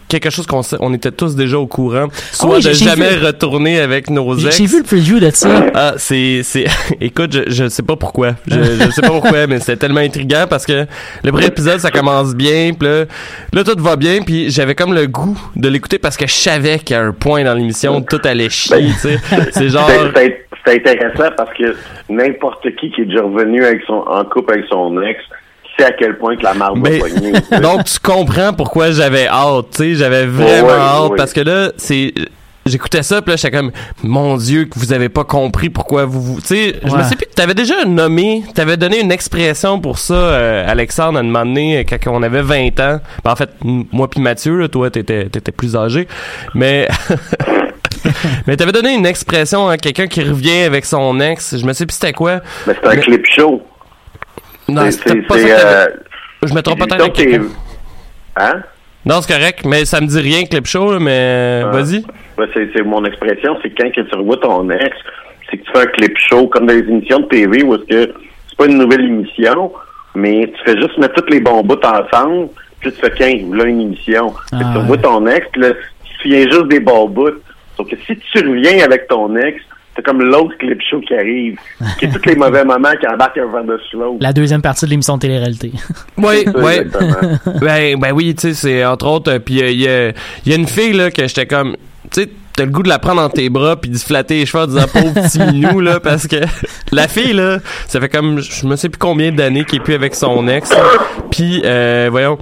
quelque chose qu'on on était tous déjà au courant, soit oui, de jamais vu- retourner avec nos ex. j'ai vu le preview de ça. Ah, c'est, c'est, écoute, je, je sais pas pourquoi. Je, je sais pas pourquoi, mais c'était tellement intriguant parce que le premier épisode, ça commence bien, puis là, là, tout va bien, puis j'avais comme le goût de l'écouter parce que je savais qu'à un point dans l'émission, tout allait chier, tu sais. C'est genre... C'est- intéressant parce que n'importe qui qui est déjà revenu avec son, en couple avec son ex sait à quel point que la marde pogner. Donc, tu comprends pourquoi j'avais hâte, tu sais, j'avais vraiment Ouais, hâte, parce que là, c'est... J'écoutais ça, puis là, j'étais comme, mon Dieu, que vous avez pas compris pourquoi vous... vous... Tu sais, je me sais plus, t'avais déjà nommé, t'avais donné une expression pour ça, euh, Alexandre, à un moment donné, euh, quand on avait 20 ans. Ben, en fait, moi puis Mathieu, là, toi, t'étais, t'étais plus âgé. Mais... Mais t'avais donné une expression à quelqu'un qui revient avec son ex. Je me sais plus c'était quoi? Mais c'est un Mais- clip show. Non, C'est- c'était c'est- pas ça euh, Je me trompe peut-être avec quelqu'un. Hein? Non, c'est correct, mais ça me dit rien, clip show, là, mais Ah. vas-y. Ouais, c'est, c'est mon expression, c'est quand que tu revois ton ex, c'est que tu fais un clip show comme dans les émissions de TV où est-ce que c'est pas une nouvelle émission, mais tu fais juste mettre tous les bons bouts ensemble, puis tu fais tiens, là une émission. Que Ah tu revois ton ex, puis là, tu viens juste des bons bouts. Sauf que si tu reviens avec ton ex, c'est comme l'autre clip show qui arrive, qui est tous les mauvais moments qui embarquent un verre de slow. La deuxième partie de l'émission de télé-réalité. Oui, oui. exactement. ben, ben oui, tu sais, c'est entre autres, euh, puis il y, a, y a une fille, là, que j'étais comme, tu sais, t'as le goût de la prendre dans tes bras puis de se flatter les cheveux en disant pauvre petit minou, là, parce que la fille, là, ça fait comme, je me sais plus combien d'années qu'il est plus avec son ex, puis euh, voyons,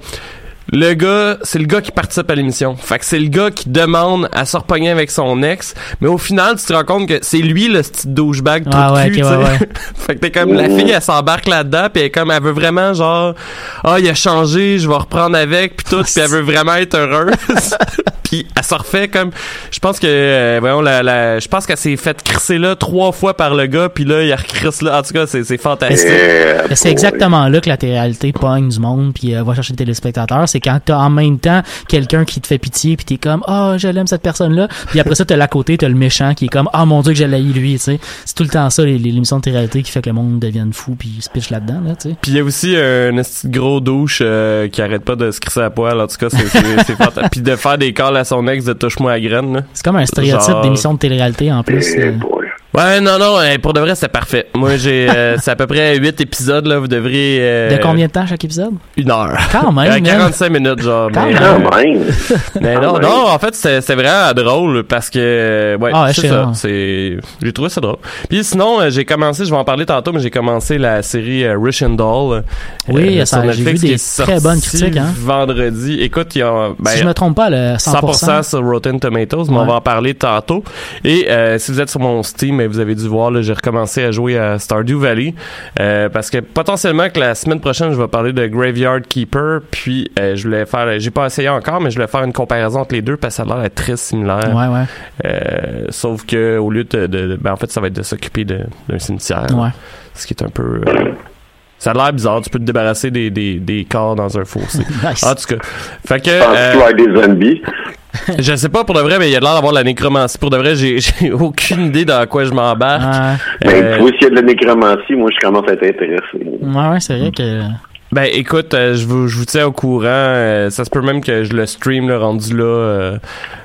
le gars, c'est le gars qui participe à l'émission. Fait que c'est le gars qui demande à se repogner avec son ex, mais au final, tu te rends compte que c'est lui le petit douchebag Ah ouais, cul, ouais, ouais. fait que t'es comme, la fille, elle s'embarque là-dedans, puis elle est comme, elle veut vraiment genre, ah, il a changé, je vais reprendre avec, puis tout, puis elle veut vraiment être heureuse. Puis elle se refait comme, je pense que, euh, voyons, la, la, je pense qu'elle s'est fait crisser là trois fois par le gars, puis là, il recrisse là. En tout cas, c'est, c'est fantastique. Euh, c'est exactement là que la télé-réalité pogne du monde puis euh, va chercher des téléspectateurs. C'est quand t'as en même temps quelqu'un qui te fait pitié puis t'es comme ah je l'aime cette personne là puis après ça t'as l'à côté t'as le méchant qui est comme ah mon dieu que j'ai lui tu sais c'est tout le temps ça les, les émissions de télé-réalité qui fait que le monde devienne fou puis il se pitch là-dedans là tu sais Puis il y a aussi un esti de gros douche euh, qui arrête pas de se crisser à poil. En tout cas, c'est, c'est, c'est fantastique. Puis de faire des calls à son ex de touche-moi à graine, c'est comme un stéréotype Genre- d'émission de télé-réalité en plus Eh euh. Ouais, non, non, euh, pour de vrai, c'était parfait. Moi, j'ai, euh, c'est à peu près 8 épisodes, là. Vous devriez, euh, de combien de temps chaque épisode? Une heure. quand même Euh, man. 45 minutes, genre. Quand mais, même. euh, mais non, non, en fait, c'était c'était vraiment drôle parce que, euh, ouais, Ah c'est c'est ça. C'est, j'ai trouvé ça drôle. Puis sinon, euh, j'ai commencé, je vais en parler tantôt, mais j'ai commencé la série euh, Russian Doll. Oui, euh, ça- j'ai vu des très bonnes critiques, hein. Vendredi. Écoute, il y a, ben, si je me trompe pas le 100%, 100% sur Rotten Tomatoes, mais on va en parler tantôt. Et euh, si vous êtes sur mon Steam, vous avez dû voir, là, j'ai recommencé à jouer à Stardew Valley euh, parce que potentiellement que la semaine prochaine, je vais parler de Graveyard Keeper. Puis euh, je voulais faire, j'ai pas essayé encore, mais je voulais faire une comparaison entre les deux parce que ça a l'air d'être très similaire. ouais ouais Euh, sauf que au lieu de, de- de- ben en fait, ça va être de s'occuper de- d'un cimetière, ouais ce qui est un peu euh, ça a l'air bizarre. Tu peux te débarrasser des, des, des corps dans un fossé. Nice. En tout cas, fait que euh, des zombies? je sais pas pour de vrai, mais il y a l'air d'avoir de la nécromancie. Pour de vrai, j'ai j'ai aucune idée dans quoi je m'embarque. ouais Ben, Euh, tu vois, s'il y a de la nécromancie, moi, je commence à être intéressé. ouais, ouais, c'est vrai que ben écoute, euh, je vous je vous tiens au courant. euh, ça se peut même que je le stream le rendu là. euh,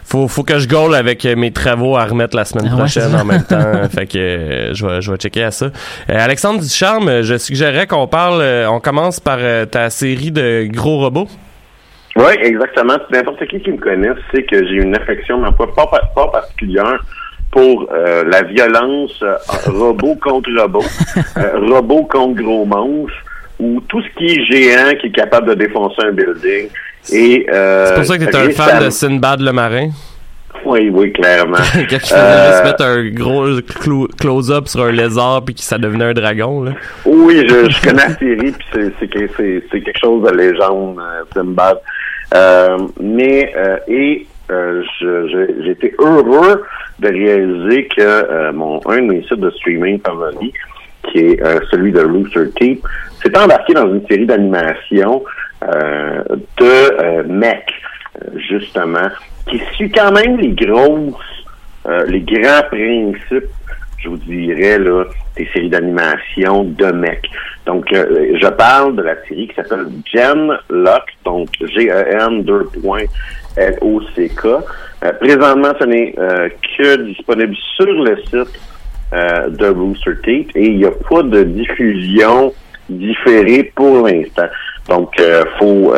faut faut que je goal avec mes travaux à remettre la semaine Ah ouais, prochaine en même temps. fait que euh, je vais je vais checker à ça. Euh, Alexandre Ducharme, je suggérerais qu'on parle. euh, on commence par euh, ta série de gros robots. Oui, exactement. N'importe qui qui me connaît sait que j'ai une affection, ma foi, pas, pas, particulière pour euh, la violence euh, robot contre robot, euh, robot contre gros monstre, ou tout ce qui est géant qui est capable de défoncer un building. Et, C'est pour ça que t'es un fan de Sinbad le marin? Oui, oui, clairement. Quand il faisait Euh, juste mettre un gros clo- close-up sur un lézard puis que ça devenait un dragon, là. Oui, je, je connais la série, puis c'est, c'est, que- c'est, c'est quelque chose de légende, Sinbad. Euh, mais, euh, et euh, j'ai été heureux de réaliser que euh, mon un de mes sites de streaming favoris, qui est euh, celui de Rooster Teeth, s'est embarqué dans une série d'animation euh, de euh, mecs, euh, justement, qui suit quand même les grosses, euh, les grands principes, je vous dirais, là, des séries d'animation de mecs. Donc, euh, je parle de la série qui s'appelle Gen Lock, donc G-E-N 2 points L-O-C-K. Euh, présentement, ce n'est euh, que disponible sur le site de Rooster Teeth et il n'y a pas de diffusion différée pour l'instant. Donc, faut,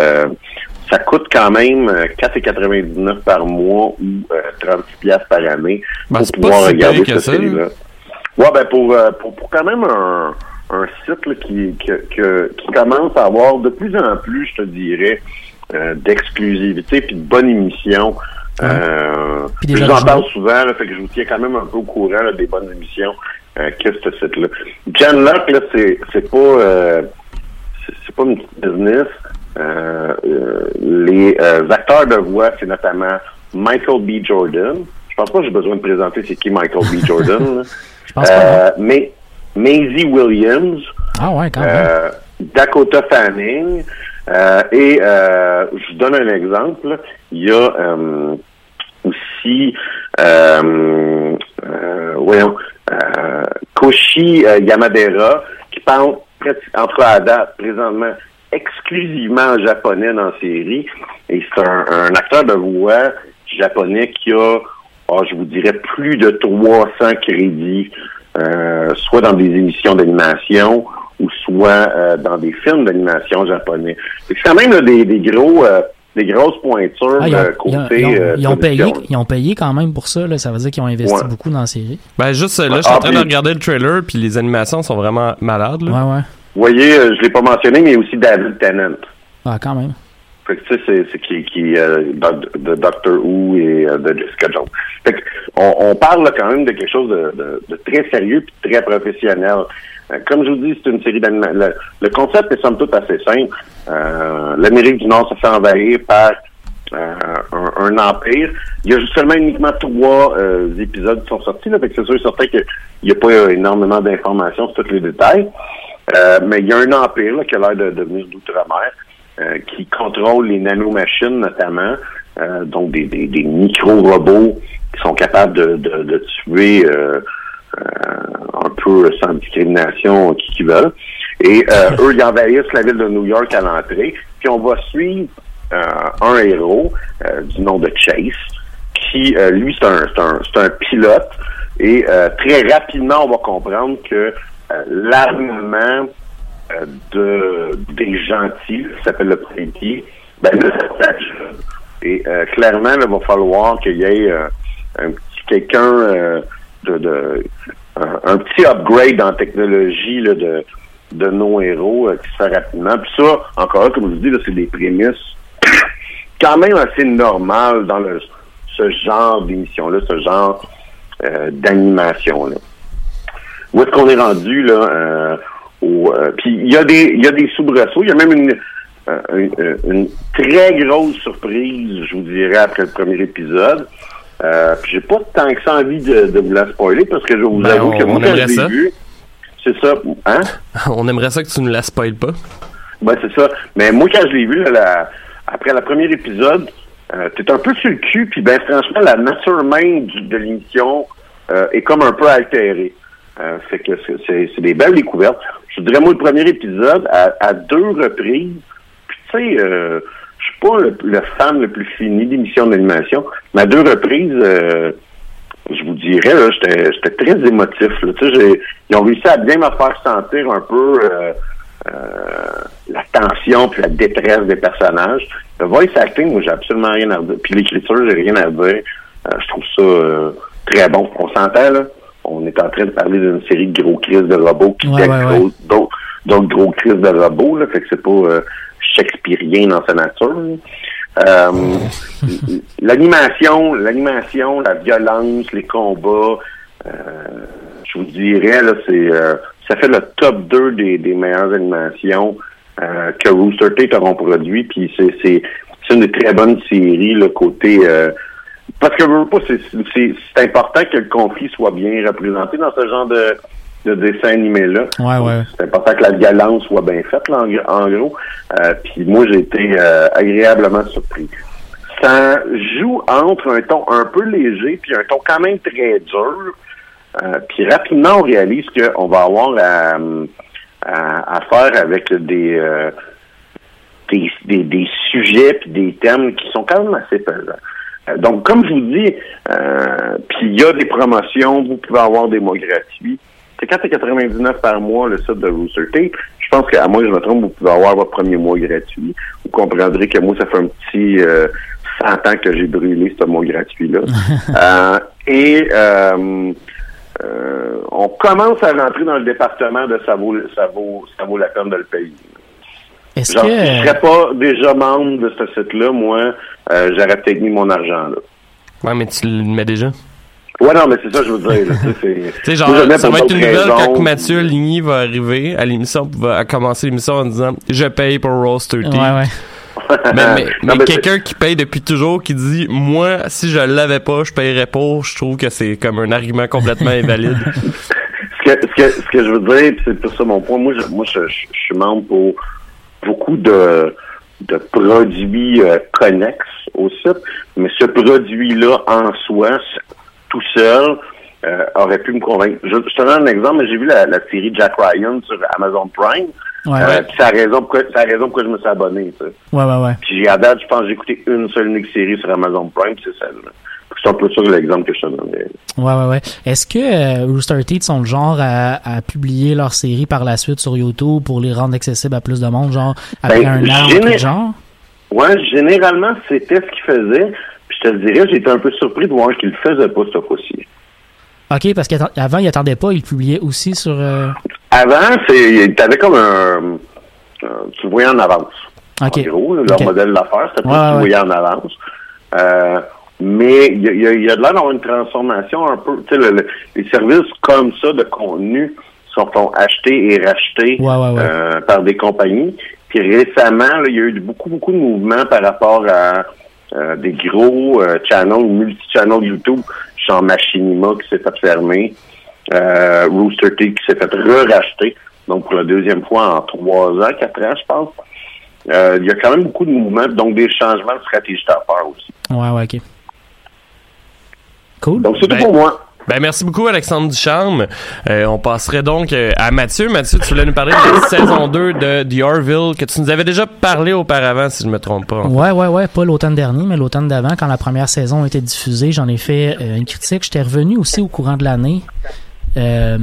ça coûte quand même euh, 4,99 par mois ou euh, 36 piastres par année Ben, pour pas pouvoir si regarder cette série-là. Ouais, ben pour, euh, pour, pour quand même un, un site là, qui, que- que- qui commence à avoir de plus en plus, je te dirais, euh, d'exclusivité puis de bonne émission. Euh, je jeux vous en de parle souvent, là, fait que je vous tiens quand même un peu au courant là, des bonnes émissions euh, que ce site-là. Jan Locke, là, c'est pas euh, c'est- pas une petite business. Euh, euh, les euh, acteurs de voix, c'est notamment Michael B. Jordan. Je pense pas que j'ai besoin de présenter c'est qui Michael B. Jordan. là. Je pense pas. Euh, mais Maisie Williams, Ah ouais, quand même. euh, Dakota Fanning, euh, et euh, je vous donne un exemple. Il y a euh, aussi, euh, euh, voyons, euh, Koshi Yamadera, qui parle entre à date, présentement, exclusivement en japonais dans la série. Et c'est un, un acteur de voix japonais qui a, ah, je vous dirais, plus de 300 crédits, euh, soit dans des émissions d'animation ou soit euh, dans des films d'animation japonais. C'est quand même là, des, des gros, euh, des grosses pointures Ah, ils, ont, euh, ils ont- côté ils ont- euh, ils ont payé, ils ont payé quand même pour ça. Là. Ça veut dire qu'ils ont investi Ouais. beaucoup dans la série. Ben juste là, je suis en train de regarder le trailer puis les animations sont vraiment malades là. Ouais, ouais. Vous voyez, euh, je l'ai pas mentionné, mais il y a aussi David Tennant. Ah, quand même. Fait que, tu sais, c'est, qui, qui euh, de Doctor Who et euh, de Jessica Jones. Fait que, on, on parle là, quand même de quelque chose de, de- de très sérieux et très professionnel. Euh, comme je vous dis, c'est une série d'animation. Le, le concept est somme toute assez simple. Euh, L'Amérique du Nord se fait envahir par un, un empire. Il y a seulement uniquement trois épisodes qui sont sortis. Là, fait que c'est sûr et certain qu'il n'y a pas énormément d'informations sur tous les détails. Mais il y a un empire là, qui a l'air de devenir d'outre-mer euh, qui contrôle les nanomachines notamment, euh, donc des, des, des micro-robots qui sont capables de, de, de tuer euh, un peu sans discrimination qui, qui veulent. Et eux, ils envahissent la ville de New York à l'entrée. Puis on va suivre un héros du nom de Chase, qui, lui, c'est un, pilote. Et très rapidement, on va comprendre que l'armement de des gentils, qui s'appelle le Prenti, ben là, ça. Et euh, clairement, il va falloir qu'il y ait euh, un petit quelqu'un euh, de, de un, petit upgrade en technologie là, de, de nos héros euh, qui se fait rapidement. Puis ça, encore là, comme je vous dis, c'est des prémices quand même assez normales dans le, ce genre d'émission-là, ce genre euh, d'animation-là. Où est-ce qu'on est rendu là euh, au, euh, Puis il y a des il y a des soubresauts. Il y a même une, euh, une, une très grosse surprise, je vous dirais, après le premier épisode. Euh, puis j'ai pas tant que ça envie de, de vous la spoiler parce que je vous Ben, avoue on- que moi quand je vu, c'est ça. Hein? On aimerait ça que tu ne la spoiles pas. Ben, c'est ça. Mais moi, quand je l'ai vu, là, la- après le premier épisode, euh, t'es un peu sur le cul, puis ben franchement, la nature même du- de l'émission euh, est comme un peu altérée. Euh, fait que c'est des belles découvertes. Je dirais, moi, le premier épisode, à, deux reprises, puis tu sais, euh, je suis pas le, fan le plus fini d'émissions d'animation, mais à deux reprises, euh, je vous dirais, j'étais très émotif. Là. Ils ont réussi à bien me faire sentir un peu euh, euh, la tension puis la détresse des personnages. Le voice acting, moi, j'ai absolument rien à dire. Puis l'écriture, j'ai rien à dire. Euh, je trouve ça très bon. On s'entend, là? On est en train de parler d'une série de gros crises de robots qui Ouais, ouais, ouais. d'autres- gros crises de robots, là. Fait que c'est pas euh, shakespearien dans sa nature. Euh, l'animation, l'animation, la violence, les combats, euh, je vous dirais, là, c'est euh, ça fait le top 2 des, des meilleures animations euh, que Rooster Teeth auront produit. Puis c'est, c'est, c'est une très bonnes séries, là, côté euh, parce que je veux pas, c'est- important que le conflit soit bien représenté dans ce genre de, de dessin animé-là. Ouais, ouais. C'est important que la violence soit bien faite, là, en, en gros. Euh, Puis moi, j'ai été euh, agréablement surpris. Ça joue entre un ton un peu léger puis un ton quand même très dur. Euh, puis rapidement, on réalise qu'on va avoir à, à, à faire avec des, euh, des, des, des sujets puis des thèmes qui sont quand même assez pesants. Donc, comme je vous dis, euh, puis il y a des promotions, vous pouvez avoir des mois gratuits. C'est 4,99 par mois le site de Rooster Tape. Je pense qu'à moins que je me trompe, vous pouvez avoir votre premier mois gratuit. Vous comprendrez que moi, ça fait un petit euh, 100 ans que j'ai brûlé ce mois gratuit-là. Euh, et euh, euh, on commence à rentrer dans le département de ça vaut, ça vaut, ça vaut la peine de le payer. Est-ce Genre, que. si je serais pas déjà membre de ce site-là, moi, euh, j'aurais peut-être mis mon argent là. Ouais, mais tu le mets déjà? Ouais, non, mais c'est ça que je veux dire. Tu sais, genre, Moi, ça va être une nouvelle quand Mathieu Ligny va arriver à l'émission, va à commencer l'émission en disant Je paye pour Roaster Tea. Ouais, ouais. Mais, mais, Non, mais mais quelqu'un qui paye depuis toujours, qui dit Moi, si je l'avais pas, je payerais pas, je trouve que c'est comme un argument complètement invalide. ce que, ce que, ce que je veux dire, c'est pour ça mon point, moi, je, moi, je, je- je suis membre pour beaucoup de, de produits euh, connexes au site, mais ce produit-là en soi, tout seul, euh, aurait pu me convaincre. Je, je te donne un exemple, mais j'ai vu la, la série Jack Ryan sur Amazon Prime. Ouais, Euh, ouais. c'est la raison pourquoi, c'est la raison pourquoi je me suis abonné. Ouais, ouais, ouais. Puis à date, je pense que j'ai écouté une seule unique série sur Amazon Prime, c'est celle-là. C'est un peu ça l'exemple que je te donnerais. Ouais, ouais, ouais. Est-ce que euh, Rooster Teeth sont le genre à, à publier leur série par la suite sur YouTube pour les rendre accessibles à plus de monde, genre après Ben, un an ou quelque genre? Ouais, généralement, c'était ce qu'il faisait. Puis je te le dirais, j'étais un peu surpris de voir qu'il le faisait pas cette fois-ci. OK, parce qu'avant, il attendait pas, il publiait aussi sur... euh, Avant, c'est, t'avais comme un, euh, tu le voyais en avance. OK. En gros, leur modèle d'affaires, c'était plus Ouais, tu le ouais. voyais en avance. Euh, mais il y a, y a- de l'air d'avoir une transformation un peu. Tu sais, le- le- les services comme ça de contenu sont, sont achetés et rachetés Ouais, ouais, ouais. euh, par des compagnies. Puis récemment, là, il y a eu beaucoup, beaucoup de mouvements par rapport à euh, des gros euh, channels, multi-channels YouTube, genre Machinima qui s'est fait fermer, euh, Rooster Teeth qui s'est fait re-racheter, donc pour la deuxième fois en trois ans, quatre ans, je pense. Euh, il y a quand même beaucoup de mouvements, donc des changements de stratégie à faire aussi. Ouais, ouais, OK. Cool. Donc c'est Ben, tout pour moi. Ben, merci beaucoup, Alexandre Ducharme. Euh, on passerait donc euh, à Mathieu. Mathieu, tu voulais nous parler de la saison 2 de The Orville, que tu nous avais déjà parlé auparavant, si je me trompe pas. Ouais, ouais, ouais, pas l'automne dernier, mais l'automne d'avant, quand la première saison a été diffusée, j'en ai fait euh, une critique. J'étais revenu aussi au courant de l'année. Euh,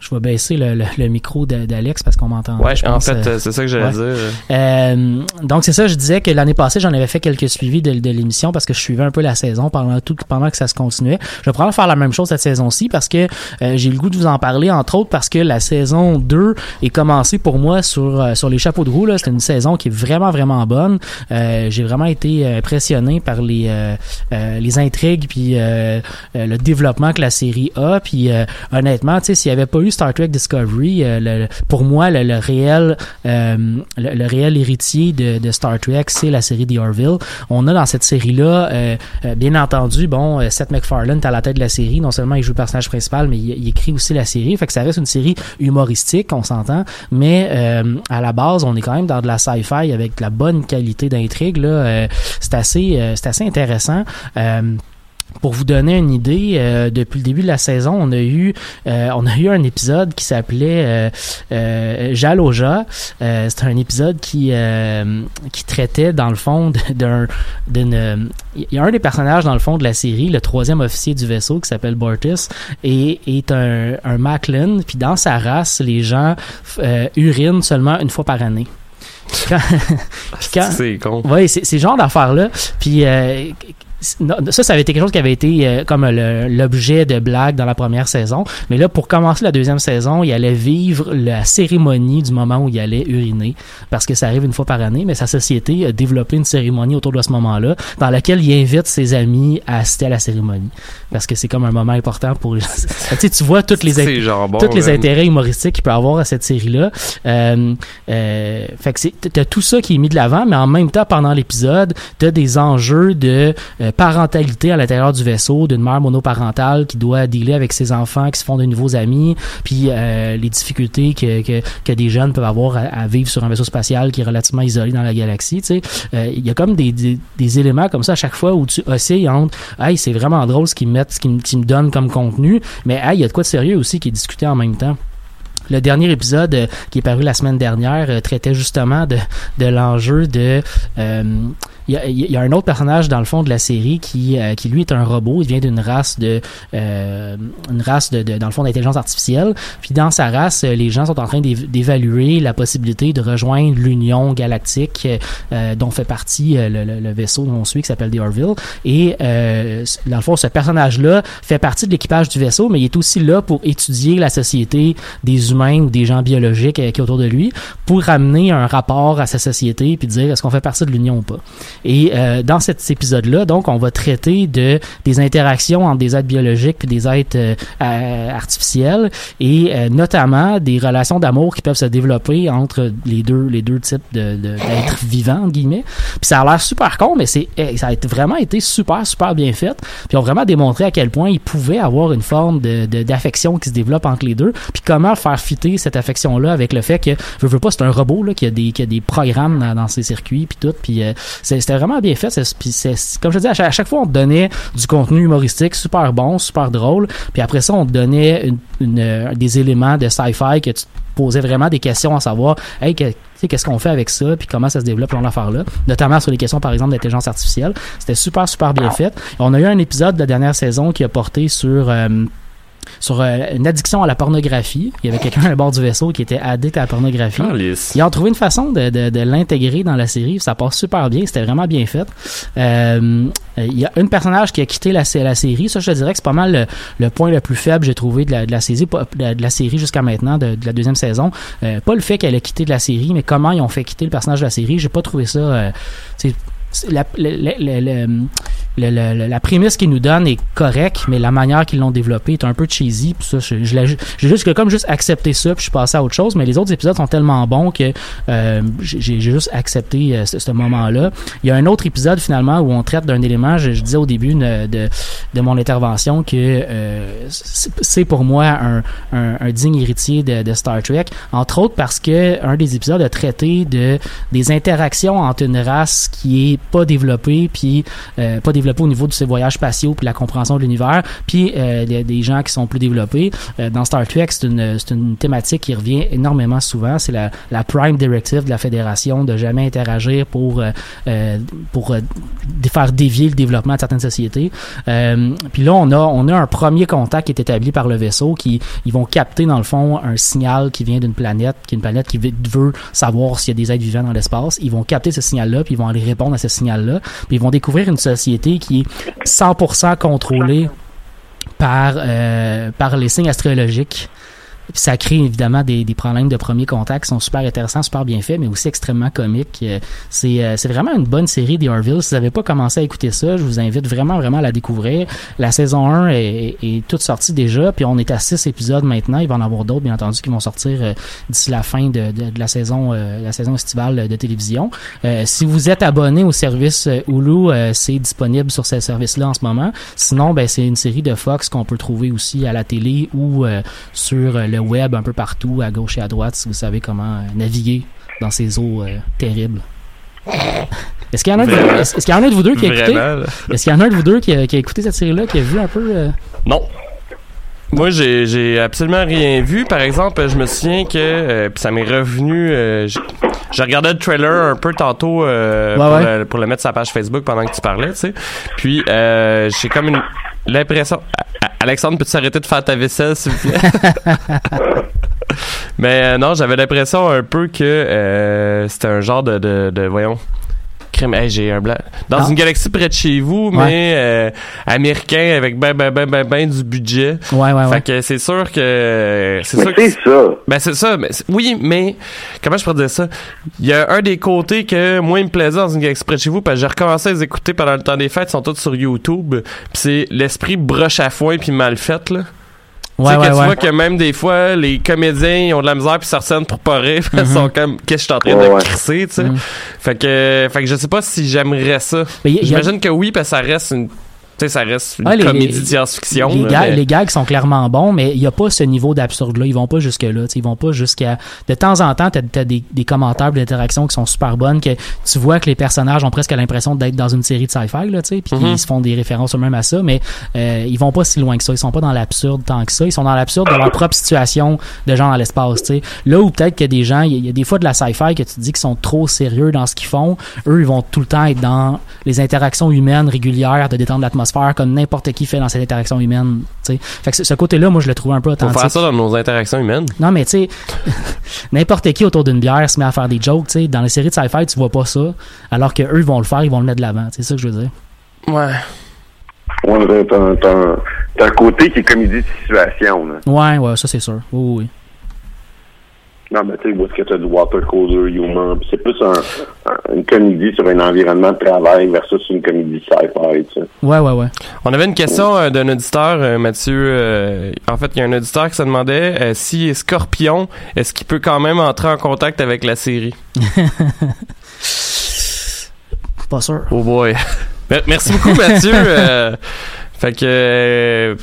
je vais baisser le, le- le micro d'Alex parce qu'on m'entend. Ouais, je en pense, fait, euh, c'est ça que j'allais ouais. dire. Euh, donc c'est ça, je disais que l'année passée, j'en avais fait quelques suivis de, de l'émission parce que je suivais un peu la saison pendant tout pendant que ça se continuait. Je vais probablement faire la même chose cette saison-ci parce que euh, j'ai le goût de vous en parler entre autres parce que la saison 2 est commencée pour moi sur euh, sur les chapeaux de roue là, c'est une saison qui est vraiment vraiment bonne. Euh, j'ai vraiment été impressionné par les les intrigues puis le développement que la série a puis euh, honnêtement, tu sais s'il y avait pas eu Star Trek Discovery, euh, pour moi le, réel euh, le, réel héritier de, Star Trek, c'est la série The Orville. On a dans cette série-là, euh, bien entendu, bon, Seth MacFarlane est à la tête de la série. Non seulement il joue le personnage principal, mais il, écrit aussi la série. Fait que ça reste une série humoristique, on s'entend. Mais à la base, on est quand même dans de la sci-fi avec de la bonne qualité d'intrigue. C'est assez, c'est assez intéressant. Pour vous donner une idée, euh, depuis le début de la saison, on a eu euh, on a eu un épisode qui s'appelait euh, Jaloja. C'est un épisode qui qui traitait dans le fond d'un d'une il y a un des personnages dans le fond de la série, le troisième officier du vaisseau qui s'appelle Bortis et est un un Macklin. Puis dans sa race, les gens urinent seulement une fois par année. Quand- puis quand- C'est con. oui, c'est ce genre d'affaires-là. Puis euh, non, ça, ça avait été quelque chose qui avait été euh, comme l'objet de blague dans la première saison. Mais là, pour commencer la deuxième saison, il allait vivre la cérémonie du moment où il allait uriner. Parce que ça arrive une fois par année, mais sa société a développé une cérémonie autour de ce moment-là, dans laquelle il invite ses amis à assister à la cérémonie. Parce que c'est comme un moment important pour tu sais, tu vois toutes les tous les intérêts humoristiques qu'il peut avoir à cette série-là. Euh, euh, fait que c'est, t'as tout ça qui est mis de l'avant, mais en même temps, pendant l'épisode, t'as des enjeux de euh, euh, parentalité à l'intérieur du vaisseau, d'une mère monoparentale qui doit dealer avec ses enfants, qui se font de nouveaux amis, puis euh, les difficultés que, que, que des jeunes peuvent avoir à, vivre sur un vaisseau spatial qui est relativement isolé dans la galaxie. Tu sais, Euh, il y a comme des, des, des éléments comme ça à chaque fois où tu oscilles entre, hey, c'est vraiment drôle ce qu'ils me mettent, ce qu'ils me- donnent comme contenu, mais hey, il y a de quoi de sérieux aussi qui est discuté en même temps. Le dernier épisode euh, qui est paru la semaine dernière traitait justement de, de l'enjeu de... euh, il y, a, il y a un autre personnage dans le fond de la série qui, euh, qui lui est un robot. Il vient d'une race de euh, une race de, de- dans le fond d'intelligence artificielle. Puis dans sa race, euh, les gens sont en train d'év- d'évaluer la possibilité de rejoindre l'Union galactique euh, dont fait partie euh, le, le- le vaisseau dont on suit qui s'appelle The Orville. Et euh, dans le fond, ce personnage-là fait partie de l'équipage du vaisseau, mais il est aussi là pour étudier la société des humains ou des gens biologiques qui est autour de lui, pour amener un rapport à sa société puis dire est-ce qu'on fait partie de l'Union ou pas. Et euh, dans cet épisode-là, donc, on va traiter de des interactions entre des êtres biologiques puis des êtres euh, artificiels et euh, notamment des relations d'amour qui peuvent se développer entre les deux les deux types de d'êtres vivants guillemets. Puis ça a l'air super con, mais c'est eh, ça a vraiment été super super bien fait. Puis ont vraiment démontré à quel point ils pouvaient avoir une forme de d'affection qui se développe entre les deux. Puis comment faire fitter cette affection-là avec le fait que je veux pas c'est un robot là qui a des qui a des programmes dans, dans ses circuits puis tout. Puis euh, c'est- c'était vraiment bien fait. C'est- Puis c'est comme je te dis à chaque, à chaque fois on te donnait du contenu humoristique super bon, super drôle. Puis après ça on te donnait une, une, euh, des éléments de sci-fi que tu posais vraiment des questions à savoir hey que- qu'est-ce qu'on fait avec ça? Puis comment ça se développe dans l'affaire là notamment sur les questions par exemple d'intelligence artificielle c'était super super bien fait on a eu un épisode de la dernière saison qui a porté sur euh, sur euh, une addiction à la pornographie. Il y avait quelqu'un à bord du vaisseau qui était addict à la pornographie. Ils ont trouvé une façon de, de, de l'intégrer dans la série. Ça passe super bien. C'était vraiment bien fait. Euh, il y a un personnage qui a quitté la, la série. Ça, je te dirais que c'est pas mal le, le point le plus faible j'ai trouvé de la, de la série, de, de la série jusqu'à maintenant, de, de la deuxième saison. Euh, pas le fait qu'elle a quitté de la série, mais comment ils ont fait quitter le personnage de la série. J'ai pas trouvé ça. euh, la, le- le- la prémisse qu'ils nous donnent est correcte, mais la manière qu'ils l'ont développée est un peu cheesy. Puis ça, j'ai juste comme juste accepté ça, puis je suis passé à autre chose. Mais les autres épisodes sont tellement bons que euh, j'ai juste accepté euh, ce, moment-là. Il y a un autre épisode finalement où on traite d'un élément. Je, disais au début de, de, mon intervention que euh, c'est pour moi un, un, un digne héritier de, de Star Trek, entre autres parce que un des épisodes a traité de des interactions entre une race qui est pas développée puis euh, pas développée au niveau de ses voyages spatiaux puis la compréhension de l'univers puis euh, des, gens qui sont plus développés. Euh, dans Star Trek c'est une une thématique qui revient énormément souvent. C'est la la prime directive de la fédération de jamais interagir pour euh, euh, pour faire dévier le développement de certaines sociétés. Puis là on a on a un premier contact qui est établi par le vaisseau qui ils vont capter dans le fond un signal qui vient d'une planète qui est une planète qui veut- savoir s'il y a des êtres vivants dans l'espace. Ils vont capter ce signal là puis ils vont aller répondre à ce signal là puis ils vont découvrir une société qui est 100% contrôlée par euh, par les signes astrologiques puis ça crée évidemment des, des problèmes de premier contact qui sont super intéressants, super bien faits, mais aussi extrêmement comiques. Euh, C'est euh, c'est vraiment une bonne série des Orville. Si vous n'avez pas commencé à écouter ça, je vous invite vraiment, vraiment à la découvrir. La saison 1 est, est toute sortie déjà, puis on est à 6 épisodes maintenant. Il va en avoir d'autres, bien entendu, qui vont sortir euh, d'ici la fin de, de, la saison euh, la saison estivale de télévision. Euh, si vous êtes abonné au service Hulu, euh, c'est disponible sur ce service-là en ce moment. Sinon, ben, c'est une série de Fox qu'on peut trouver aussi à la télé ou sur euh, le web un peu partout, à gauche et à droite, si vous savez comment euh, naviguer dans ces eaux euh, terribles. Est-ce qu'il y en a de vous, est-ce, qu'il y en a de vous deux qui a écouté? Est-ce qu'il y en a de vous deux qui a, qui a écouté cette série-là, qui a vu un peu... euh, Non. Moi, j'ai j'ai absolument rien vu. Par exemple, je me souviens que euh, puis ça m'est revenu. euh, je regardais le trailer un peu tantôt euh, Ouais, pour, ouais. Le, pour le mettre sur la page Facebook pendant que tu parlais, tu sais. Puis euh, j'ai comme une l'impression. Alexandre, peux-tu arrêter de faire ta vaisselle, s'il vous plaît? Mais euh, non, j'avais l'impression un peu que euh, c'était un genre de, de, de voyons. Crème, hey, j'ai un blanc. Dans Non. une galaxie près de chez vous, Ouais. mais euh, américain avec ben ben ben ben ben du budget. Ouais, ouais, Fait ouais. que c'est sûr que c'est sûr que ça. ben c'est ça, mais oui, mais comment je pourrais dire ça? Il y a un des côtés que moi il me plaisait dans une galaxie près de chez vous, parce que j'ai recommencé à les écouter pendant le temps des fêtes, ils sont tous sur YouTube, puis c'est l'esprit broche à foin puis mal fait là. Ouais, tu sais, ouais, que tu ouais. vois que même des fois, les comédiens ils ont de la misère puis sur scène pour pas rire. Ils sont comme, qu'est-ce que je suis en train Ouais, de crisser, tu sais? Mhm. Fait que, fait que je sais pas si j'aimerais ça. Mais y a- y a- J'imagine que oui, parce que ça reste une, sais, ça reste une Ouais, les- comédie de science-fiction. les, là, gars, mais- les gags sont clairement bons, mais il n'y a pas ce niveau d'absurde-là. Ils vont pas jusque-là. Ils vont pas jusqu'à. De temps en temps, tu as, des, des commentaires, des interactions qui sont super bonnes, que tu vois que les personnages ont presque l'impression d'être dans une série de sci-fi, là, tu sais, puis Mhm. ils se font des références eux-mêmes à ça, mais euh, ils vont pas si loin que ça. Ils sont pas dans l'absurde tant que ça. Ils sont dans l'absurde de leur propre situation de gens dans l'espace. tu sais. Là où peut-être que des gens, il y, y a des fois de la sci-fi que tu te dis qu'ils sont trop sérieux dans ce qu'ils font. Eux, ils vont tout le temps être dans les interactions humaines régulières, de détendre l'atmosphère, comme n'importe qui fait dans cette interaction humaine. tu sais. Fait que ce- ce côté-là, moi, je le trouve un peu Faut authentique. faire ça dans nos interactions humaines. Non, mais tu sais, n'importe qui autour d'une bière se met à faire des jokes. tu sais. Dans les séries de sci-fi, tu vois pas ça. Alors que eux ils vont le faire, ils vont le mettre de l'avant. C'est ça que je veux dire. Ouais. Ouais, t'as- t'as un côté qui est comédie de situation. Là. Ouais, ouais, ça c'est sûr. Oui, oui. Non, mais tu sais, où est-ce que t'as du water cooler humour? puis C'est plus un, un- une comédie sur un environnement de travail versus une comédie sci-fi, tu sais. Ouais, ouais, ouais. On avait une question euh, d'un auditeur, euh, Mathieu. euh, en fait, il y a un auditeur qui se demandait euh, si Scorpion, est-ce qu'il peut quand même entrer en contact avec la série? Pas sûr. Oh boy. Mer- Merci beaucoup, Mathieu. euh, fait que euh,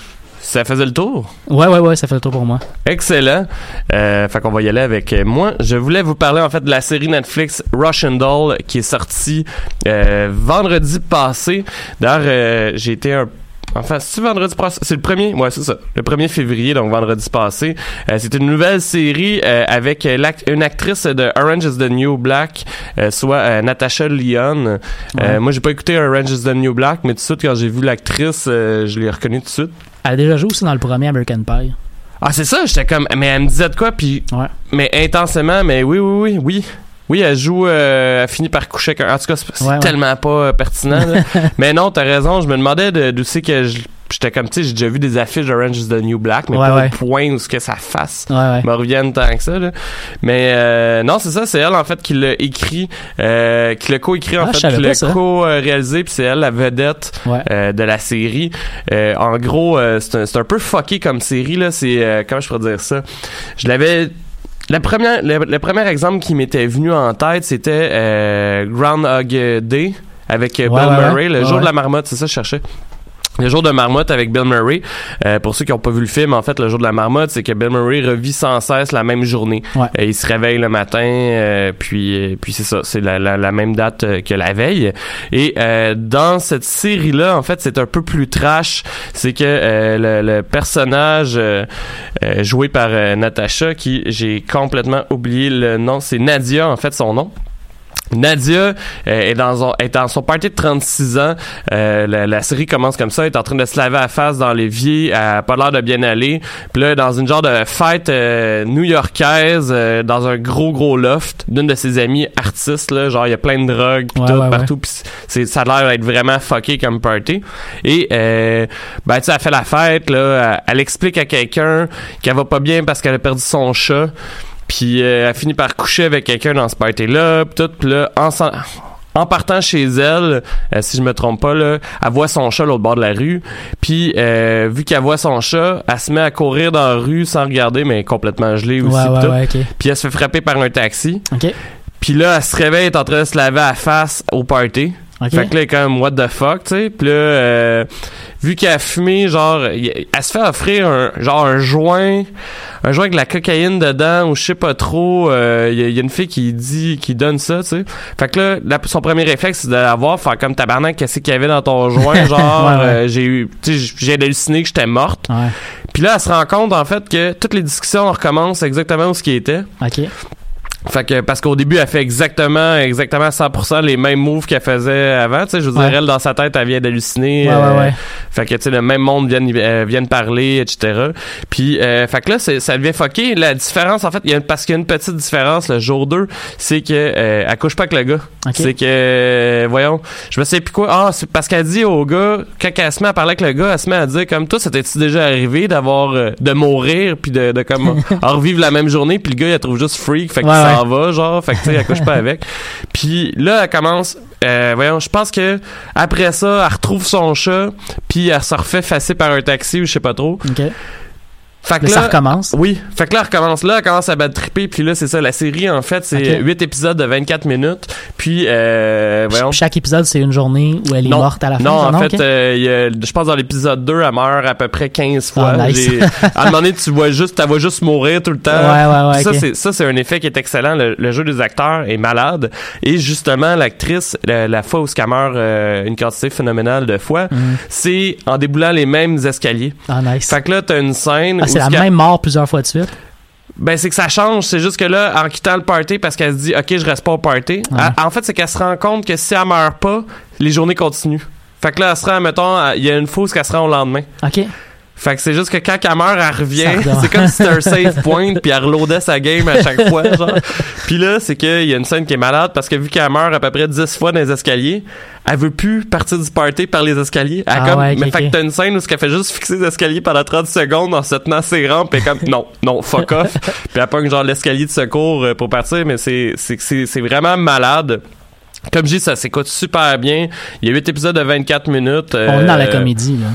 ça faisait le tour? Ouais, ouais, ouais, ça fait le tour pour moi. Excellent. Euh, fait qu'on va y aller avec euh, moi. Je voulais vous parler en fait de la série Netflix Russian Doll qui est sortie euh, vendredi passé. D'ailleurs, euh, j'ai été un Enfin, c'est vendredi passé. C'est le premier, ouais, c'est ça. Le 1er février, donc vendredi passé. Euh, c'est une nouvelle série euh, avec euh, une actrice de Orange is the New Black, euh, soit Natasha Lyon. Ouais. moi, j'ai pas écouté Orange is the New Black, mais tout de suite, quand j'ai vu l'actrice, je l'ai reconnue tout de suite. Elle a déjà joué aussi dans le premier American Pie. Ah, c'est ça, j'étais comme, mais elle me disait de quoi, puis, Ouais. mais intensément, mais oui, oui, oui, oui. Oui, elle joue, euh, elle finit par coucher avec un. En tout cas, c'est ouais. tellement pas euh, pertinent. mais non, t'as raison, je me demandais de- d'où c'est que je- j'étais comme, tu sais, j'ai déjà vu des affiches d'Orange is the New Black, mais Ouais, pas ouais. point où ce que ça fasse Ouais, ouais. me revienne tant que ça. Là. Mais euh, non, c'est ça, c'est elle en fait qui l'a écrit, euh, qui l'a co-écrit en Ah, fait, qui l'a co-réalisé, puis c'est elle la vedette euh, de la série. Euh, en gros, euh, c'est un, un peu fucké comme série là. C'est euh, comment je pourrais dire ça? Je l'avais. La première, le, le premier exemple qui m'était venu en tête, c'était euh, Groundhog Day avec euh, Ouais, Bill ouais. Murray, le jour de la marmotte, c'est ça que je cherchais. Le jour de marmotte avec Bill Murray. Euh, pour ceux qui n'ont pas vu le film, en fait, le jour de la marmotte, c'est que Bill Murray revit sans cesse la même journée. Ouais. Euh, il se réveille le matin, euh, puis euh, puis c'est ça, c'est la, la, la même date euh, que la veille. Et euh, dans cette série-là, en fait, c'est un peu plus trash. C'est que euh, le, le personnage joué par Natasha, qui j'ai complètement oublié le nom, c'est Nadia, en fait, son nom. Nadia euh, est dans son, est dans son party de 36 ans. Euh, la, la série commence comme ça. Elle est en train de se laver la face dans l'évier. Elle a pas l'air de bien aller. Puis là, dans une genre de fête euh, new-yorkaise, euh, dans un gros gros loft d'une de ses amies artistes. Là, genre il y a plein de drogues pis Ouais, tout ouais, partout. Puis c'est, ça a l'air d'être vraiment fucké comme party. Et euh, ben tu sais, elle fait la fête. Là, elle, elle explique à quelqu'un qu'elle va pas bien parce qu'elle a perdu son chat. Puis euh, elle finit par coucher avec quelqu'un dans ce party-là, pis tout, pis là, en, partant chez elle, euh, si je me trompe pas, là, elle voit son chat l'autre bord de la rue, puis euh, vu qu'elle voit son chat, elle se met à courir dans la rue sans regarder, mais complètement gelée aussi, Ouais, pis ouais, tout. ouais, ok. Puis elle se fait frapper par un taxi, Ok. puis là, elle se réveille, elle est en train de se laver à la face au party. Fait que là, elle est quand même what the fuck, tu sais. Puis là, euh, vu qu'elle a fumé, genre, elle se fait offrir un genre un joint, un joint avec de la cocaïne dedans ou je sais pas trop. Il y, a- y a une fille qui dit, qui donne ça, tu sais. Fait que là, la- son premier réflexe, c'est d'aller la voir, faire comme tabarnak, qu'est-ce qu'il y avait dans ton joint, genre, Ouais, ouais. euh, j'ai eu, tu sais, j'ai halluciné que j'étais morte. Puis là, elle se rend compte en fait que toutes les discussions recommencent exactement où ce qui était. Ok. Fait que parce qu'au début elle fait exactement exactement 100% les mêmes moves qu'elle faisait avant, tu sais je veux Ouais. dire elle dans sa tête elle vient d'halluciner. Ouais, euh, ouais, ouais. Fait que tu sais le même monde vient euh, parler etc. Puis euh, fait que là ça devient fucké la différence en fait il y a parce qu'il y a une petite différence le jour 2, c'est que euh, elle couche pas avec le gars. Ok. C'est que euh, voyons, je me sais plus quoi. Ah, c'est parce qu'elle dit au gars quand elle se met à parler avec le gars, elle se met à dire comme toi, c'était-tu déjà arrivé d'avoir euh, de mourir puis de, de comme revivre la même journée puis le gars il la trouve juste freak, fait Ouais, s'en va genre, fait que tu sais elle couche pas avec. Puis là elle commence euh, voyons, je pense que après ça, elle retrouve son chat, puis elle se refait fasser par un taxi ou je sais pas trop. Ok. Fait que Là, ça recommence. Oui. Fait que là, elle recommence là, elle commence à battre triper, puis là, c'est ça. La série, en fait, c'est Ok. 8 épisodes de 24 minutes. Puis, euh, voyons. Chaque épisode, c'est une journée où elle est Non, morte à la fin. non, en fait, euh, a- je pense dans l'épisode 2, elle meurt à peu près 15 fois. Ah, nice. À un moment donné, tu vois juste, elle va juste mourir tout le temps. Ouais, ouais, ouais, Puis ça, c'est, ça, c'est un effet qui est excellent. Le, le jeu des acteurs est malade. Et justement, l'actrice, la, la fois où elle meurt euh, une quantité phénoménale de fois, Mhm. c'est en déboulant les mêmes escaliers. Ah, nice. Fait que là, t'as une scène Ah, c'est la même mort plusieurs fois de suite. ben, c'est que ça change. C'est juste que là, en quittant le party, parce qu'elle se dit, OK, je reste pas au party. Ouais. elle- en fait, c'est qu'elle se rend compte que si elle meurt pas, les journées continuent. Fait que là, elle se rend, mettons, à- il y a une fausse qu'elle se rend au lendemain. OK. Fait que c'est juste que quand elle meurt, elle revient. C'est comme si c'était un save point, puis elle reloadait sa game à chaque fois, genre. Puis là, c'est qu'il y a une scène qui est malade, parce que vu qu'elle meurt à peu près 10 fois dans les escaliers, elle veut plus partir du party par les escaliers. Elle Ah comme, ouais, mais fait que t'as une scène où ce qu'elle fait juste fixer les escaliers pendant 30 secondes en se tenant ses rampes, et comme, non, non, fuck off. puis elle pogne genre l'escalier de secours euh, pour partir, mais c'est, c'est, c'est, c'est vraiment malade. Comme je dis, ça s'écoute super bien. Il y a 8 épisodes de 24 minutes. On est dans la euh, comédie, là.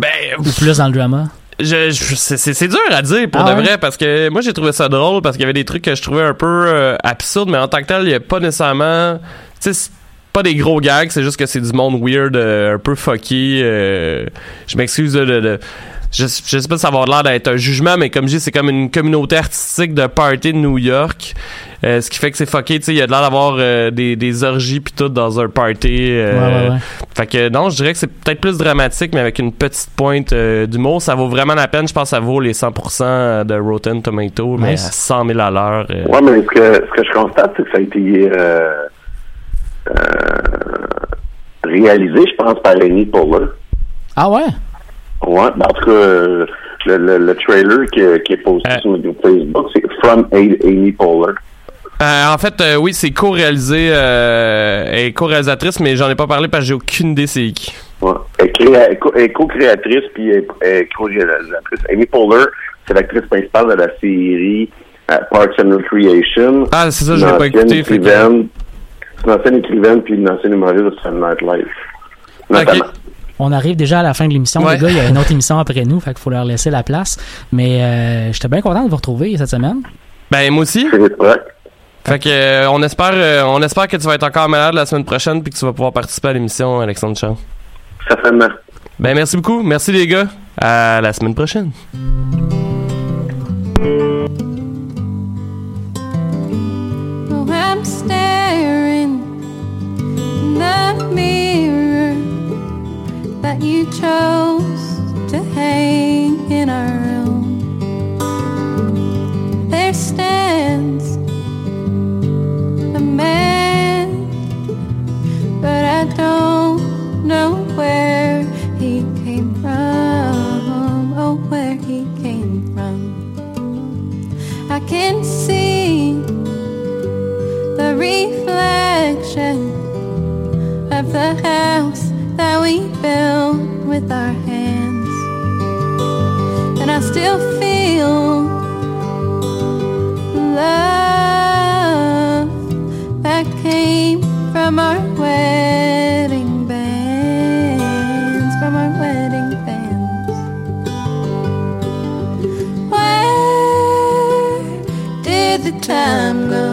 Ben, Ou plus dans le drama? je, je- c'est, dur à dire pour Ah de ouais? vrai parce que moi j'ai trouvé ça drôle parce qu'il y avait des trucs que je trouvais un peu euh, absurdes mais en tant que tel il y a pas nécessairement tu sais c'est pas des gros gags c'est juste que c'est du monde weird euh, un peu fucky euh, je m'excuse de, de- de- je, je sais pas si ça va avoir l'air d'être un jugement mais comme je dis c'est comme une communauté artistique de party de New York euh, ce qui fait que c'est fucké tu sais il y a de l'air d'avoir euh, des, des orgies puis tout dans un party euh, Ouais, ouais, ouais. fait que non, je dirais que c'est peut-être plus dramatique, mais avec une petite pointe euh, d'humour. Ça vaut vraiment la peine. Je pense que ça vaut les 100% de Rotten Tomato, mais à Nice. 100 000 à l'heure. euh. Ouais, mais ce que, ce que je constate, c'est que ça a été euh, euh, réalisé, je pense, par Amy Poehler. Ah ouais? Ouais, ben, en tout cas, euh, le, le, le trailer qui, qui est posté Euh. sur Facebook, c'est From Amy Poehler. Euh, en fait, euh, oui, c'est co-réalisé euh, est co-réalisatrice, mais j'en ai pas parlé parce que j'ai aucune idée c'est qui. Ouais. Elle est co-créatrice puis est co-réalisatrice. Amy Poehler, c'est l'actrice principale de la série euh, Parks and Recreation. Ah, c'est ça, je l'ai pas écouté. C'est une ancienne écrivaine puis une ancienne humoriste de Saturday Night Live. Notamment. On arrive déjà à la fin de l'émission, Ouais. les gars. Il y a une autre émission après nous, fait qu'il faut leur laisser la place. Mais euh, j'étais bien content de vous retrouver cette semaine. Ben moi aussi. Fait que euh, on espère euh, on espère que tu vas être encore malade la semaine prochaine puis que tu vas pouvoir participer à l'émission Alexandre Charles. Certainement. Ben merci beaucoup. Merci les gars. À la semaine prochaine. Oh, I'm you chose to hang in our room. There stands a man, but I don't know where he came from. Oh, where he came from. I can see the reflection of the house that we built with our hands. And I still feel love that came from our wedding bands, from our wedding bands. Where did the time go?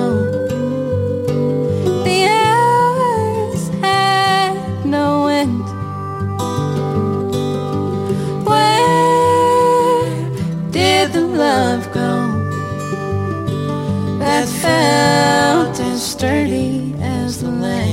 That felt as sturdy as the land?